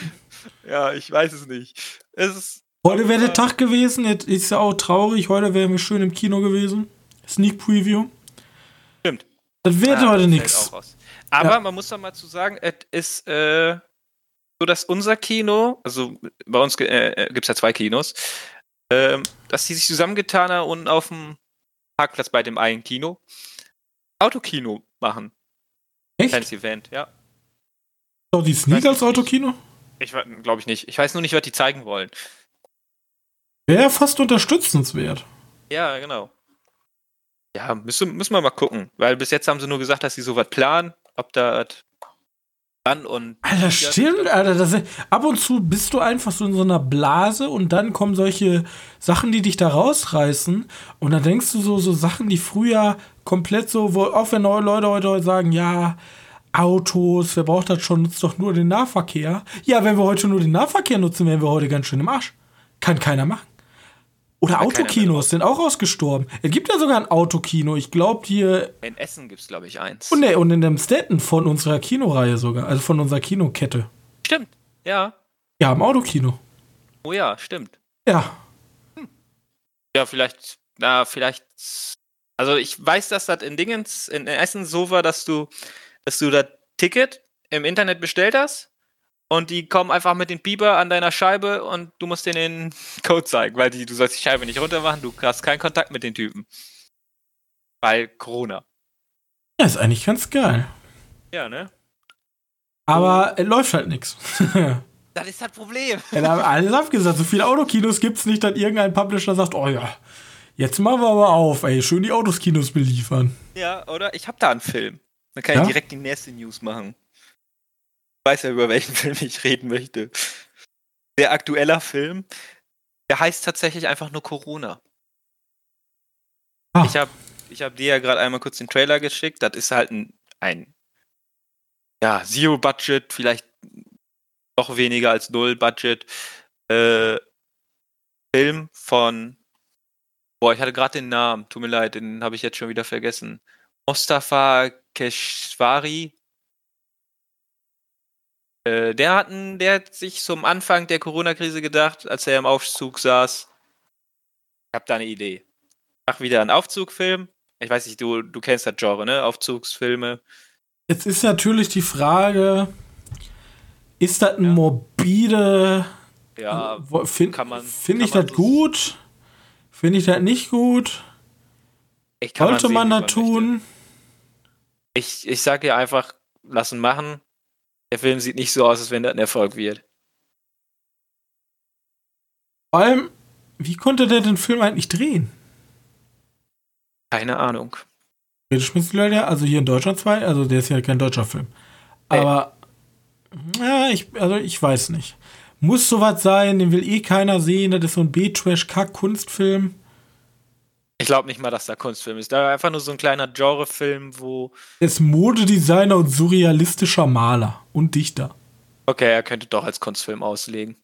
ja, ich weiß es nicht. Es ist, heute wäre der Tag gewesen, jetzt ist ja auch traurig, heute wären wir schön im Kino gewesen. Sneak Preview. Stimmt. Das wird ah, heute nichts. Aber ja. man muss doch mal zu sagen, es ist äh, so, dass unser Kino, also bei uns äh, äh gibt es ja zwei Kinos, äh, dass die sich zusammengetan haben und auf dem Parkplatz bei dem einen Kino Autokino machen. Echt? Kleines Event, ja. Doch, die Sneak als Autokino? Ich glaube ich nicht. Ich weiß nur nicht, was die zeigen wollen. Wäre fast unterstützenswert. Ja, genau. Ja, müssen, müssen wir mal gucken. Weil bis jetzt haben sie nur gesagt, dass sie sowas planen. Ob da dann und. Alter, stimmt, Alter. Das, ab und zu bist du einfach so in so einer Blase und dann kommen solche Sachen, die dich da rausreißen. Und dann denkst du so, so Sachen, die früher komplett so, wo, auch wenn neue Leute heute sagen, ja, Autos, wer braucht das schon, nutzt doch nur den Nahverkehr. Ja, wenn wir heute nur den Nahverkehr nutzen, wären wir heute ganz schön im Arsch. Kann keiner machen. Oder Autokinos sind auch ausgestorben. Es gibt ja sogar ein Autokino. Ich glaube hier. In Essen gibt es, glaube ich, eins. Und, ne, und in dem Stetten von unserer Kinoreihe sogar. Also von unserer Kinokette. Stimmt, ja. Ja, im Autokino. Oh ja, stimmt. Ja. Hm. Ja, vielleicht, na, vielleicht. Also ich weiß, dass das in Dingens, in Essen so war, dass du, dass du das Ticket im Internet bestellt hast und die kommen einfach mit den Biber an deiner Scheibe und du musst denen den Code zeigen, weil die, du sollst die Scheibe nicht runter machen, du hast keinen Kontakt mit den Typen. Weil Corona. Ja, ist eigentlich ganz geil. Ja, ne? Aber es läuft halt nichts. Das ist das Problem. Ja, da haben alles abgesagt. So viele Autokinos gibt es nicht, dass irgendein Publisher sagt, oh ja, jetzt machen wir aber auf, ey, schön die Autoskinos beliefern. Ja, oder? Ich hab da einen Film. Dann kann ja? ich direkt die nächste News machen. Ich weiß ja, über welchen Film ich reden möchte. Der aktueller Film, der heißt tatsächlich einfach nur Corona. Ah. Ich habe ich hab dir ja gerade einmal kurz den Trailer geschickt. Das ist halt ein, ein ja, Zero-Budget, vielleicht noch weniger als Null-Budget äh, Film von Boah, ich hatte gerade den Namen, tut mir leid, den habe ich jetzt schon wieder vergessen. Mustafa Keshvari. Äh, der, hat, der hat sich zum Anfang der Corona-Krise gedacht, als er im Aufzug saß. Ich habe da eine Idee. Mach wieder einen Aufzugfilm. Ich weiß nicht, du, du kennst das Genre, ne? Aufzugsfilme. Jetzt ist natürlich die Frage, ist das ein ja. morbide. Ja, finde find ich das gut? Finde ich das nicht gut? Sollte man, man da tun? Ich, ich sage ja einfach, lassen machen. Der Film sieht nicht so aus, als wenn das ein Erfolg wird. Vor allem, wie konnte der den Film eigentlich drehen? Keine Ahnung. Also hier in Deutschland zwei, also der ist ja kein deutscher Film. Aber ja, ich, also ich weiß nicht. Muss sowas sein, den will eh keiner sehen. Das ist so ein B-Trash-Kack-Kunstfilm. Ich glaube nicht mal, dass da Kunstfilm ist. Da einfach nur so ein kleiner Genrefilm, wo. Er ist Modedesigner und surrealistischer Maler und Dichter. Okay, er könnte doch als Kunstfilm auslegen.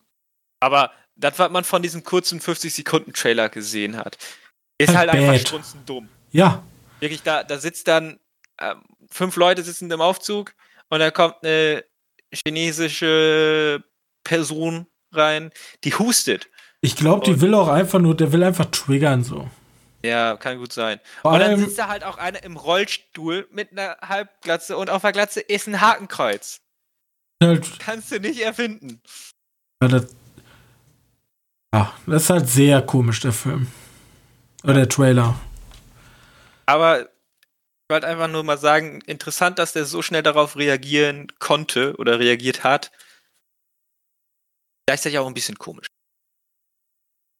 Aber das, was man von diesem kurzen 50-Sekunden-Trailer gesehen hat, ist halt, halt einfach strunzendumm. Ja. Wirklich, da, da sitzt dann äh, fünf Leute sitzen im Aufzug und da kommt eine chinesische Person rein, die hustet. Ich glaube, die will auch einfach nur, der will einfach triggern so. Ja, kann gut sein. Vor und dann sitzt da halt auch einer im Rollstuhl mit einer Halbglatze und auf der Glatze ist ein Hakenkreuz. Halt, Kannst du nicht erfinden. Ja das, ja, das ist halt sehr komisch, der Film. Oder der Trailer. Aber ich wollte einfach nur mal sagen, interessant, dass der so schnell darauf reagieren konnte oder reagiert hat. Gleichzeitig auch ein bisschen komisch.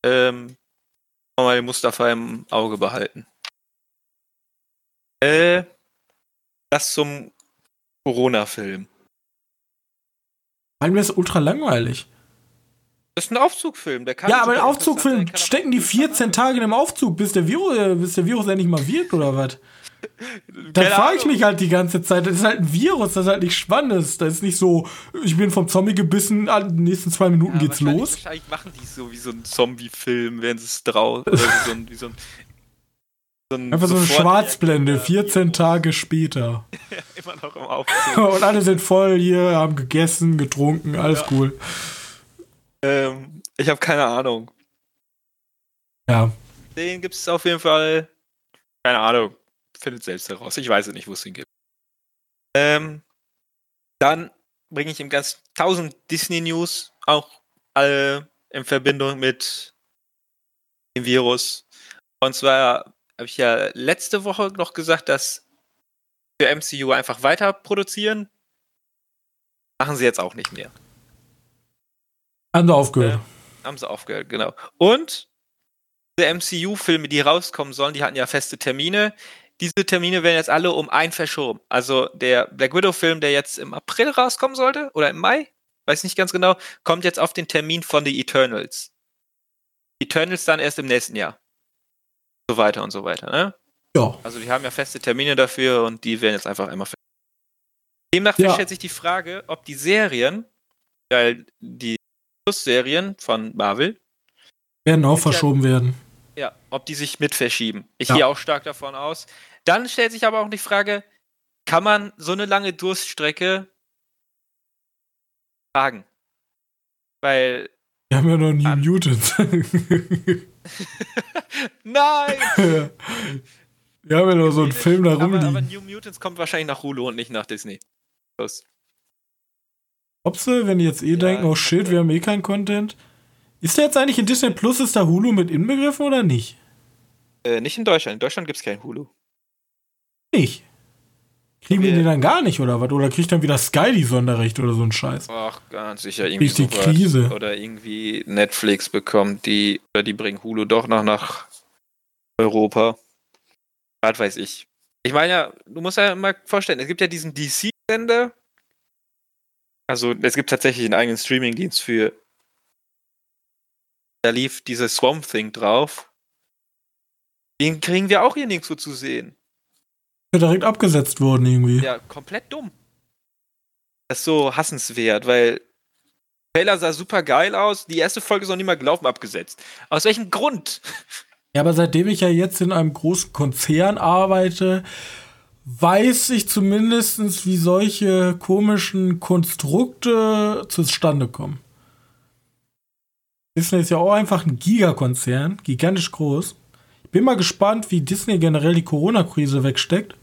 Ähm, mal den Mustafa im Auge behalten. Äh, das zum Corona-Film. Weil mir ist ultra langweilig. Das ist ein Aufzugfilm. Der kann ja, aber ein Aufzugfilm stecken die 14 Tage im Aufzug, bis der Virus, äh, bis der Virus endlich mal wirkt oder was? Da frage ich mich halt die ganze Zeit. Das ist halt ein Virus, das ist halt nicht spannend. Das ist nicht so, ich bin vom Zombie gebissen, in den nächsten zwei Minuten ja, geht's wahrscheinlich, los. Wahrscheinlich machen die so wie so ein Zombie-Film, während es draußen. Oder wie so ein, wie so ein, so ein Einfach so eine Schwarzblende, 14 Tage später. Immer noch im Aufzug. Und alle sind voll hier, haben gegessen, getrunken, alles ja. cool. Ähm, ich habe keine Ahnung. Ja. Den gibt es auf jeden Fall. Keine Ahnung findet selbst heraus. Ich weiß nicht, wo es hingeht. Ähm, dann bringe ich im ganz tausend Disney News auch alle in Verbindung mit dem Virus. Und zwar habe ich ja letzte Woche noch gesagt, dass für MCU einfach weiter produzieren. Machen sie jetzt auch nicht mehr. Haben sie aufgehört. Äh, haben sie aufgehört, genau. Und die MCU-Filme, die rauskommen sollen, die hatten ja feste Termine diese Termine werden jetzt alle um ein verschoben. Also der Black Widow-Film, der jetzt im April rauskommen sollte, oder im Mai, weiß nicht ganz genau, kommt jetzt auf den Termin von The Eternals. Eternals dann erst im nächsten Jahr. So weiter und so weiter, ne? Ja. Also die haben ja feste Termine dafür und die werden jetzt einfach einmal fest. Demnach ja. stellt sich die Frage, ob die Serien, weil die Plus-Serien von Marvel werden auch verschoben ja, werden. Ja, ob die sich mit verschieben. Ich Ja. gehe auch stark davon aus. Dann stellt sich aber auch die Frage, kann man so eine lange Durststrecke tragen? Weil, Wir haben ja noch New Ah. Mutants. nein! Wir haben ja noch so einen Film da aber, aber rumliegen. New Mutants kommt wahrscheinlich nach Hulu und nicht nach Disney. Los. Ob sie, wenn die jetzt eh Ja, denken, oh shit, wir haben eh keinen Content. Ist der jetzt eigentlich in Disney Plus, ist da Hulu mit inbegriffen oder nicht? Äh, nicht in Deutschland. In Deutschland gibt es kein Hulu. Nicht. Kriegen wir Wir- den dann gar nicht oder was? Oder kriegt dann wieder Sky die Sonderrecht oder so ein Scheiß? Ach, ganz sicher irgendwie Ist die. Krise. Oder irgendwie Netflix bekommt die, oder die bringen Hulu doch noch nach Europa. Was weiß ich. Ich meine ja, du musst ja mal vorstellen, es gibt ja diesen DC-Sender. Also es gibt tatsächlich einen eigenen Streaming-Dienst für. Da lief dieses Swamp Thing drauf. Den kriegen wir auch hier nirgendwo zu sehen. Ja direkt abgesetzt worden irgendwie. Ja, komplett dumm. Das ist so hassenswert, weil Trailer sah super geil aus. Die erste Folge ist noch nicht mal gelaufen, abgesetzt. Aus welchem Grund? Ja, aber seitdem ich ja jetzt in einem großen Konzern arbeite, weiß ich zumindest, wie solche komischen Konstrukte zustande kommen. Disney ist ja auch einfach ein Gigakonzern, gigantisch groß. Ich bin mal gespannt, wie Disney generell die Corona-Krise wegsteckt.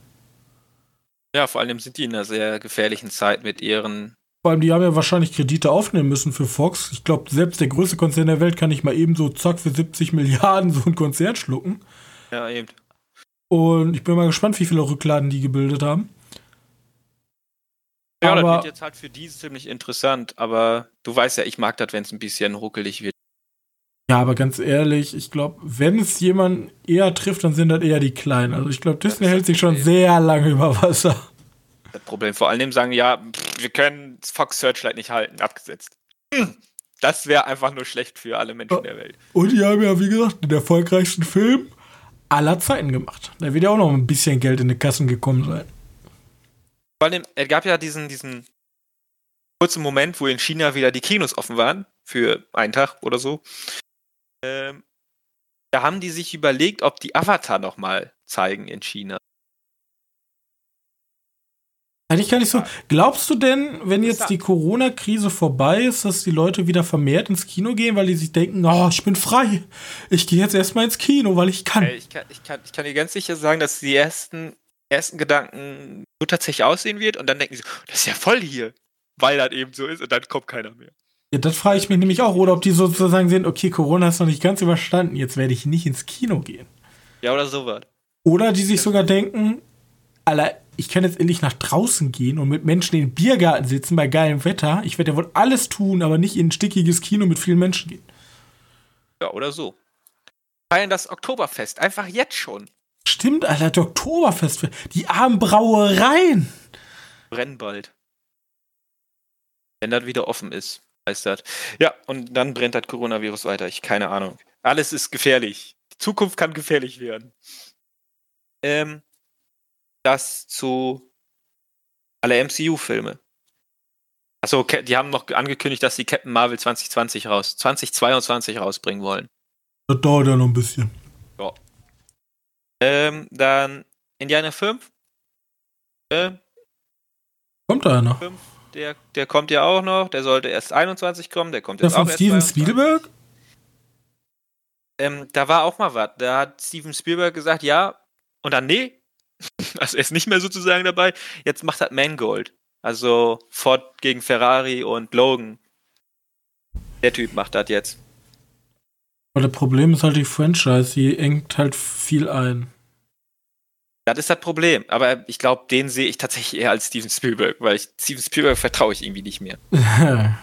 Ja, vor allem sind die in einer sehr gefährlichen Zeit mit ihren. Vor allem, die haben ja wahrscheinlich Kredite aufnehmen müssen für Fox. Ich glaube, selbst der größte Konzern der Welt kann nicht mal eben so zack für 70 Milliarden so ein Konzern schlucken. Ja, eben. Und ich bin mal gespannt, wie viele Rückladen die gebildet haben. Ja, das Aber- wird jetzt halt für die ziemlich interessant, aber du weißt ja, ich mag das, wenn es ein bisschen ruckelig wird. Ja, aber ganz ehrlich, ich glaube, wenn es jemanden eher trifft, dann sind das eher die Kleinen. Also ich glaube, Disney hält sich schon sehr lange über Wasser. Das Problem. Vor allem sagen, ja, pff, wir können Fox Searchlight nicht halten, abgesetzt. Hm, Das wäre einfach nur schlecht für alle Menschen der Welt. Und die haben ja, wie gesagt, den erfolgreichsten Film aller Zeiten gemacht. Da wird ja auch noch ein bisschen Geld in die Kassen gekommen sein. Vor allem, es gab ja diesen, diesen kurzen Moment, wo in China wieder die Kinos offen waren, für einen Tag oder so. Ähm, da haben die sich überlegt, ob die Avatar nochmal zeigen in China. Eigentlich gar nicht so. Glaubst du denn, wenn jetzt die Corona-Krise vorbei ist, dass die Leute wieder vermehrt ins Kino gehen, weil die sich denken, oh, ich bin frei. Ich gehe jetzt erstmal ins Kino, weil ich kann. Ich kann, ich, kann, ich kann dir ganz sicher sagen, dass die ersten, ersten Gedanken so tatsächlich aussehen wird und dann denken sie, das ist ja voll hier, weil das eben so ist und dann kommt keiner mehr. Ja, das frage ich mich nämlich auch. Oder ob die sozusagen sehen, okay, Corona ist noch nicht ganz überstanden, jetzt werde ich nicht ins Kino gehen. Ja, oder sowas. Oder die sich sogar denken, Alter, ich kann jetzt endlich nach draußen gehen und mit Menschen in den Biergarten sitzen bei geilem Wetter. Ich werde ja wohl alles tun, aber nicht in ein stickiges Kino mit vielen Menschen gehen. Ja, oder so. Feiern das Oktoberfest einfach jetzt schon. Stimmt, Alter, der Oktoberfest. Die armen Brauereien. brennen bald. Wenn das wieder offen ist, das. Ja, und dann brennt das Coronavirus weiter. Ich keine Ahnung. Alles ist gefährlich. Die Zukunft kann gefährlich werden. Ähm, das zu alle MCU-Filme. Achso, die haben noch angekündigt, dass sie Captain Marvel 2020 raus, 2022 rausbringen wollen. Das dauert ja noch ein bisschen. Ähm, dann Indiana 5. Äh, Kommt da einer? 5, der, der kommt ja auch noch. Der sollte erst 21 kommen. Der kommt Der jetzt von auch erst Steven 22. Spielberg? Ähm, da war auch mal was. Da hat Steven Spielberg gesagt, ja, und dann nee. Also er ist nicht mehr sozusagen dabei. Jetzt macht er Mangold. Also Ford gegen Ferrari und Logan. Der Typ macht das jetzt. Aber das Problem ist halt die Franchise, die engt halt viel ein. Das ist das Problem. Aber ich glaube, den sehe ich tatsächlich eher als Steven Spielberg, weil ich, Steven Spielberg vertraue ich irgendwie nicht mehr.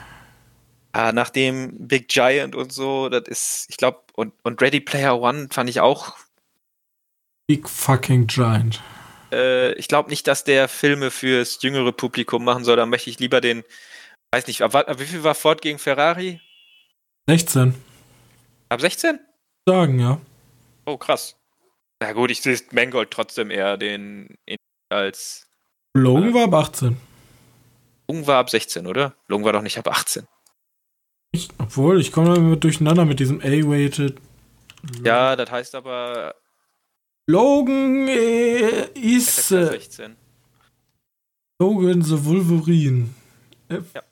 Ah, nach dem Big Giant und so, das ist, ich glaube, und, und Ready Player One fand ich auch Big fucking Giant. äh, ich glaube nicht, dass der Filme fürs jüngere Publikum machen soll. Da möchte ich lieber den, weiß nicht, ab, ab wie viel war Ford gegen Ferrari? 16. Ab 16? Sagen, ja. Oh, krass. Na gut, ich sehe Mangold trotzdem eher den als. Logan war ab 18. Logan war ab 16, oder? Logan war doch nicht ab 18. Ich, obwohl, ich komme damit durcheinander mit diesem A-Weighted. Ja, das heißt aber Logan äh, ist FSK äh, 16. Logan the Wolverine. F Ja.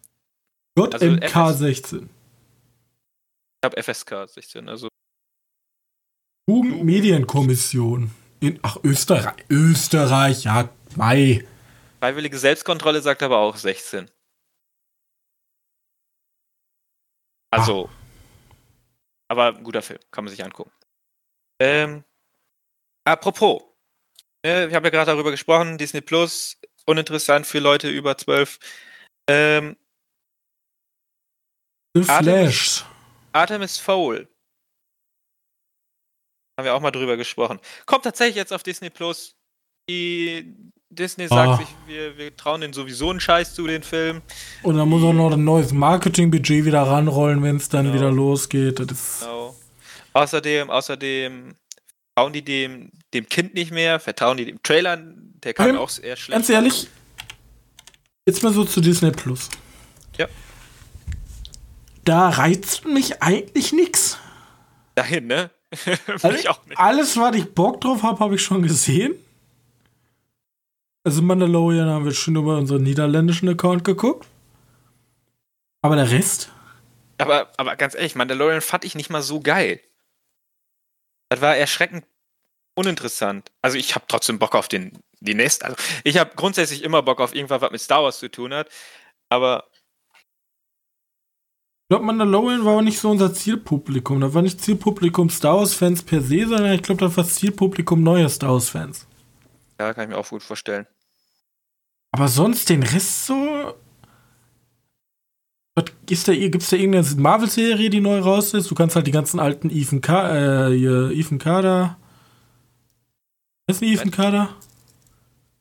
JMK Also 16. Ich habe FSK 16, also Jugendmedienkommission. In, ach, Österreich. Österreich, ja, Mai. freiwillige Selbstkontrolle sagt aber auch 16. Also, aber ein guter Film, kann man sich angucken. Ähm, apropos, äh, ich habe ja gerade darüber gesprochen, Disney Plus, uninteressant für Leute über 12. Ähm, The Artemis- Flash. Artemis Fowl. Haben wir auch mal drüber gesprochen. Kommt tatsächlich jetzt auf Disney Plus. Die Disney sagt Ah. sich, wir, wir trauen denen sowieso einen Scheiß zu den Film. Und dann muss auch noch ein neues Marketingbudget wieder ranrollen, wenn es dann Genau. wieder losgeht. Genau. Außerdem, außerdem vertrauen die dem, dem Kind nicht mehr, vertrauen die dem Trailer, der kann Ähm, auch eher schlecht. ganz ehrlich, jetzt mal so zu Disney Plus. Ja. Da reizt mich eigentlich nichts. Dahin, ne? Also, ich auch nicht. alles, was ich Bock drauf habe, habe ich schon gesehen. Also Mandalorian haben wir schon über unseren niederländischen Account geguckt. Aber der Rest? Aber, aber ganz ehrlich, Mandalorian fand ich nicht mal so geil. Das war erschreckend uninteressant. Also ich habe trotzdem Bock auf den, die nächste. Also ich habe grundsätzlich immer Bock auf irgendwas, was mit Star Wars zu tun hat. Aber glaube, Mandalorian war auch nicht so unser Zielpublikum. Da war nicht Zielpublikum Star Wars-Fans per se, sondern ich glaube, das war Zielpublikum neue Star Wars-Fans. ja, kann ich mir auch gut vorstellen. Aber sonst den Rest so. Was ist da, gibt's da irgendeine Marvel-Serie, die neu raus ist? Du kannst halt die ganzen alten Ethan, Ka äh, Ethan Kader. Was ist denn Ethan Kader?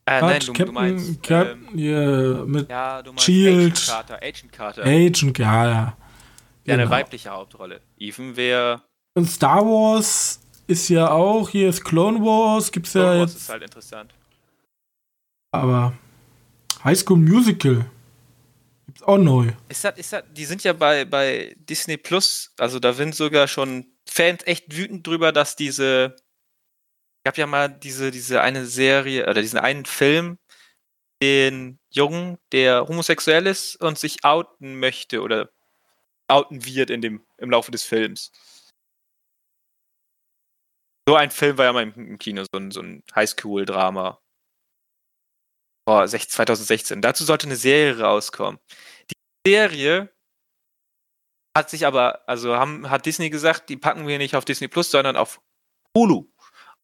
Äh, Quatsch, nein, du, du Captain, meinst. Cap, ähm, hier, mit ja, du meinst Shield. Agent Carter. Agent Carter. Agent, ja, ja. Ja, eine Genau. weibliche Hauptrolle. Ethan wäre. Und Star Wars ist ja auch, hier ist Clone Wars, gibt's ja Clone Wars jetzt. ist halt interessant. Aber High School Musical gibt's auch neu. Ist das, ist das, die sind ja bei, bei Disney Plus, also da sind sogar schon Fans echt wütend drüber, dass diese. Ich habe ja mal diese, diese eine Serie oder diesen einen Film, den Jungen, der homosexuell ist und sich outen möchte oder outen wird in dem, im Laufe des Films. So ein Film war ja mal im, Kino, so ein, so ein Highschool-Drama. 16 2016. Dazu sollte eine Serie rauskommen. Die Serie hat sich aber, also haben, hat Disney gesagt, die packen wir nicht auf Disney Plus, sondern auf Hulu.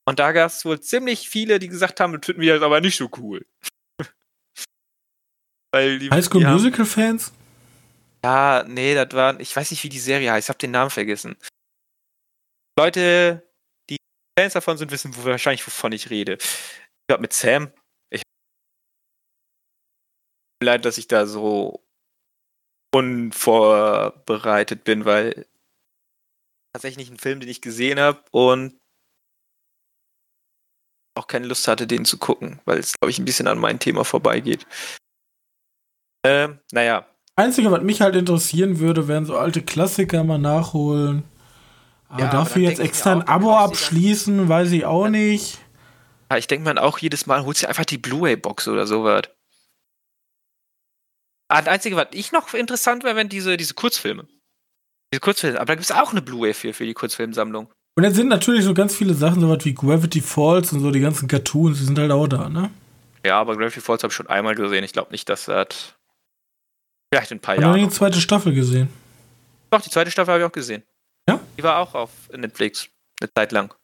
Und da gab es wohl ziemlich viele, die gesagt haben, das finden wir jetzt aber nicht so cool. Weil die, High School die haben- Musical Fans? Ja, nee, das war, ich weiß nicht, wie die Serie heißt, ich habe den Namen vergessen. Leute, die Fans davon sind, wissen wahrscheinlich, wovon ich rede. Ich glaube, mit Sam. Ich leid, dass ich da so unvorbereitet bin, weil tatsächlich ein Film, den ich gesehen habe und auch keine Lust hatte, den zu gucken, weil es, glaube ich, ein bisschen an mein Thema vorbeigeht. Ähm, naja, Einzige, was mich halt interessieren würde, wären so alte Klassiker mal nachholen. Aber Ja, aber dafür dann jetzt extra ein Abo abschließen, weiß ich auch nicht. Ja, ich denke mir auch jedes Mal, holst dir einfach die Blu-ray-Box oder sowas. Ah, Das Einzige, was ich noch interessant wäre, wenn diese, diese Kurzfilme. Diese Kurzfilme, aber da gibt es auch eine Blu-ray für, für die Kurzfilmsammlung. Und jetzt sind natürlich so ganz viele Sachen, so was wie Gravity Falls und so, die ganzen Cartoons, die sind halt auch da, ne? Ja, aber Gravity Falls habe ich schon einmal gesehen. Ich glaube nicht, dass das. Vielleicht in ein paar Hab noch nie Jahren. die zweite Staffel gesehen. Doch, die zweite Staffel habe ich auch gesehen. Ja? Die war auch auf Netflix. Eine Zeit lang.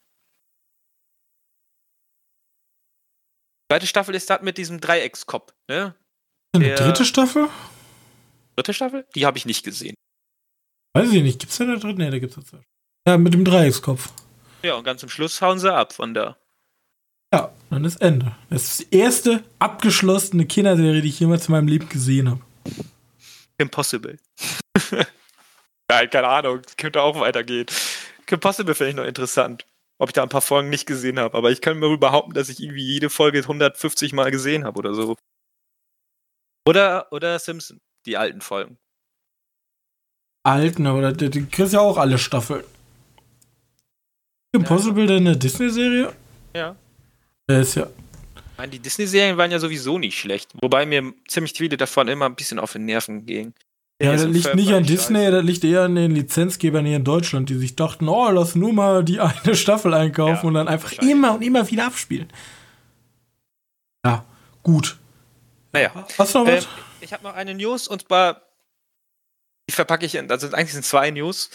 Zweite Staffel ist das mit diesem Dreieckskopf, ne? Eine Der- dritte Staffel? Dritte Staffel? Die habe ich nicht gesehen. Weiß ich nicht. Gibt's da eine dritte? Ne, da gibt's eine zweite. Ja, mit dem Dreieckskopf. Ja, und ganz zum Schluss hauen sie ab von da. Ja, dann ist Ende. Das ist die erste abgeschlossene Kinderserie, die ich jemals in meinem Leben gesehen habe. Impossible. ja, keine Ahnung, könnte auch weitergehen. Impossible finde ich noch interessant. Ob ich da ein paar Folgen nicht gesehen habe, aber ich kann mir behaupten, dass ich irgendwie jede Folge 150 Mal gesehen habe oder so. Oder, oder Simpson, die alten Folgen. Alten, aber du, du kriegst ja auch alle Staffeln. Impossible denn eine Disney-Serie? Ja. Der ist ja. Meine, die Disney-Serien waren ja sowieso nicht schlecht. Wobei mir ziemlich viele davon immer ein bisschen auf den Nerven gingen. Ja, das liegt nicht an Disney, das liegt eher an den Lizenzgebern hier in Deutschland, die sich dachten, oh, lass nur mal die eine Staffel einkaufen Ja, und dann einfach immer und immer wieder abspielen. Ja, gut. Naja. Hast du noch Ähm, was? ich habe noch eine News und zwar, die verpacke ich in, also eigentlich sind zwei News.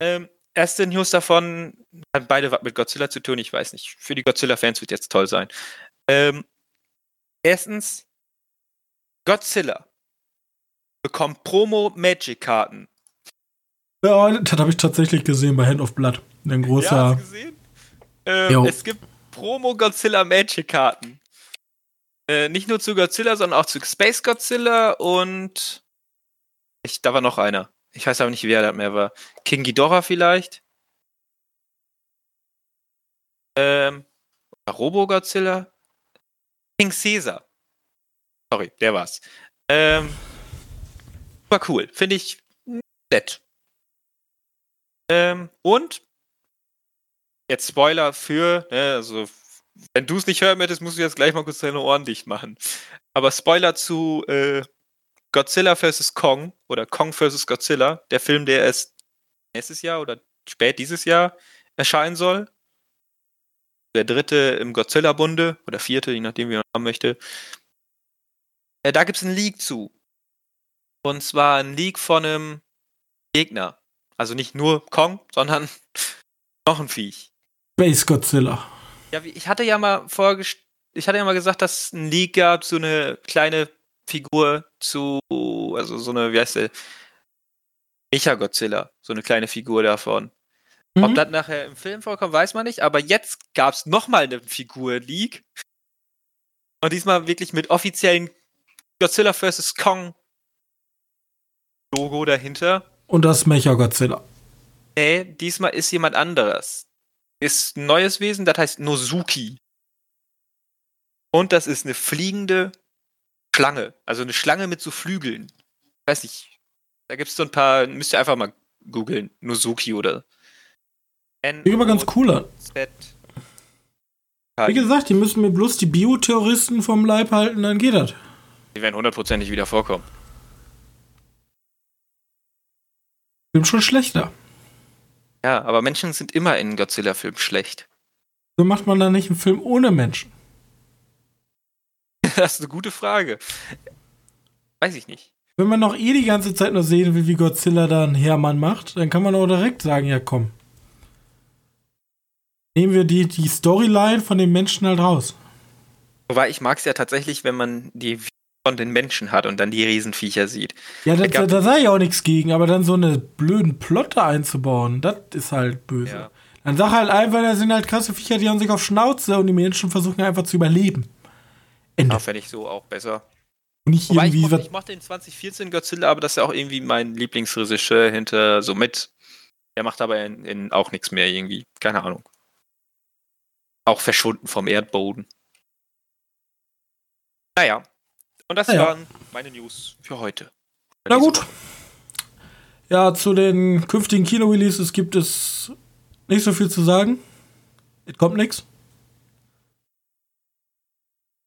Ähm, erste News davon hat beide was mit Godzilla zu tun, ich weiß nicht. Für die Godzilla-Fans wird jetzt toll sein. Ähm, erstens, Godzilla bekommt Promo-Magic-Karten. Ja, das habe ich tatsächlich gesehen bei Hand of Blood. Ein Ja, großer. hast du gesehen? Ähm, es gibt Promo Godzilla Magic Karten. Äh, nicht nur zu Godzilla, sondern auch zu Space Godzilla und ich, da war noch einer. Ich weiß aber nicht, wer das mehr war. King Ghidorah vielleicht? Ähm, oder Robo Godzilla? King Caesar. Sorry, der war's. Ähm, war cool. Finde ich nett. Ähm, und jetzt Spoiler für, ne, also wenn du es nicht hören möchtest, musst du jetzt gleich mal kurz deine Ohren dicht machen. Aber Spoiler zu äh, Godzilla vs. Kong oder Kong vs. Godzilla, der Film, der erst nächstes Jahr oder spät dieses Jahr erscheinen soll. Der dritte im Godzilla-Bunde oder vierte, je nachdem, wie man haben möchte. Äh, da gibt es einen Leak zu. Und zwar ein Leak von einem Gegner. Also nicht nur Kong, sondern noch ein Viech. Space Godzilla. Ja, ich hatte ja mal vorgest ich hatte ja mal gesagt, dass es einen Leak gab, so eine kleine Figur zu, also so eine, wie heißt der? Mecha Godzilla, so eine kleine Figur davon. Ob Mhm. das nachher im Film vorkommt, weiß man nicht, aber jetzt gab es nochmal eine Figur-Leak. Und diesmal wirklich mit offiziellen Godzilla vs. Kong Logo dahinter. Und das Mecha Godzilla. Nee, diesmal ist jemand anderes. Ist ein neues Wesen, das heißt Nozuki. Und das ist eine fliegende Schlange. Also eine Schlange mit so Flügeln. Weiß nicht. Da gibt es so ein paar, müsst ihr einfach mal googeln. Nozuki oder. Sieht aber ganz cool an. Wie gesagt, die müssen mir bloß die Bioterroristen vom Leib halten, dann geht das. Die werden hundertprozentig wieder vorkommen. Sind schon schlechter. Ja, aber Menschen sind immer in Godzilla-Filmen schlecht. So macht man da nicht einen Film ohne Menschen. das ist eine gute Frage. Weiß ich nicht. Wenn man noch eh die ganze Zeit nur sehen will, wie Godzilla da einen Hermann macht, dann kann man auch direkt sagen, ja komm. Nehmen wir die, die Storyline von den Menschen halt raus. Wobei ich mag es ja tatsächlich, wenn man die von den Menschen hat und dann die Riesenviecher sieht. Ja, da, da, da sage ich auch nichts gegen, aber dann so eine blöden Plotte einzubauen, das ist halt böse. Ja. Dann sag halt einfach, da sind halt krasse Viecher, die haben sich auf Schnauze und die Menschen versuchen einfach zu überleben. Ende. Ja, fände ich so auch besser. Und nicht Wobei ich irgendwie mochte, ich mochte den 2014 Godzilla, aber das ist ja auch irgendwie mein Lieblingsregisseur hinter so mit. Der macht aber in, in auch nichts mehr irgendwie. Keine Ahnung. Auch verschwunden vom Erdboden. Naja. Und das Naja. waren meine News für heute. Na gut. Ja, zu den künftigen Kino-Releases gibt es nicht so viel zu sagen. Es kommt nichts.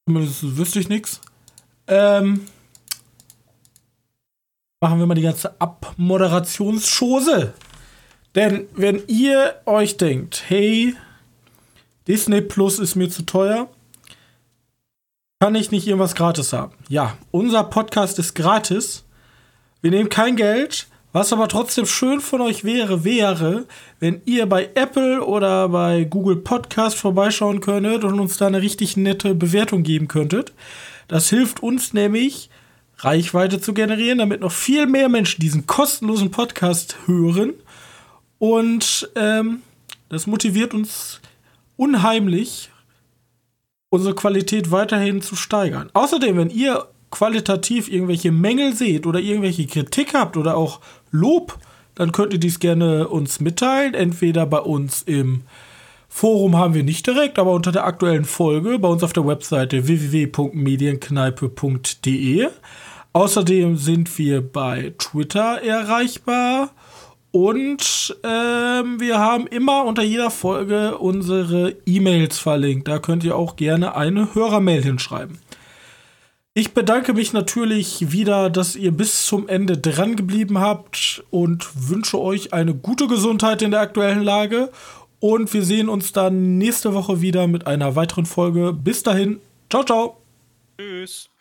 Zumindest wüsste ich nichts. Ähm, machen wir mal die ganze Abmoderationschose. Denn wenn ihr euch denkt, hey, Disney Plus ist mir zu teuer, kann ich nicht irgendwas gratis haben. Ja, unser Podcast ist gratis. Wir nehmen kein Geld. Was aber trotzdem schön von euch wäre, wäre, wenn ihr bei Apple oder bei Google Podcast vorbeischauen könntet und uns da eine richtig nette Bewertung geben könntet. Das hilft uns nämlich, Reichweite zu generieren, damit noch viel mehr Menschen diesen kostenlosen Podcast hören. Und ähm, das motiviert uns unheimlich, unsere Qualität weiterhin zu steigern. Außerdem, wenn ihr qualitativ irgendwelche Mängel seht oder irgendwelche Kritik habt oder auch Lob, dann könnt ihr dies gerne uns mitteilen. Entweder bei uns im Forum haben wir nicht direkt, aber unter der aktuellen Folge bei uns auf der Webseite www.medienkneipe.de. Außerdem sind wir bei Twitter erreichbar Und ähm, wir haben immer unter jeder Folge unsere E-Mails verlinkt. Da könnt ihr auch gerne eine Hörermail hinschreiben. Ich bedanke mich natürlich wieder, dass ihr bis zum Ende dran geblieben habt und wünsche euch eine gute Gesundheit in der aktuellen Lage. Und wir sehen uns dann nächste Woche wieder mit einer weiteren Folge. Bis dahin. Ciao, ciao. Tschüss.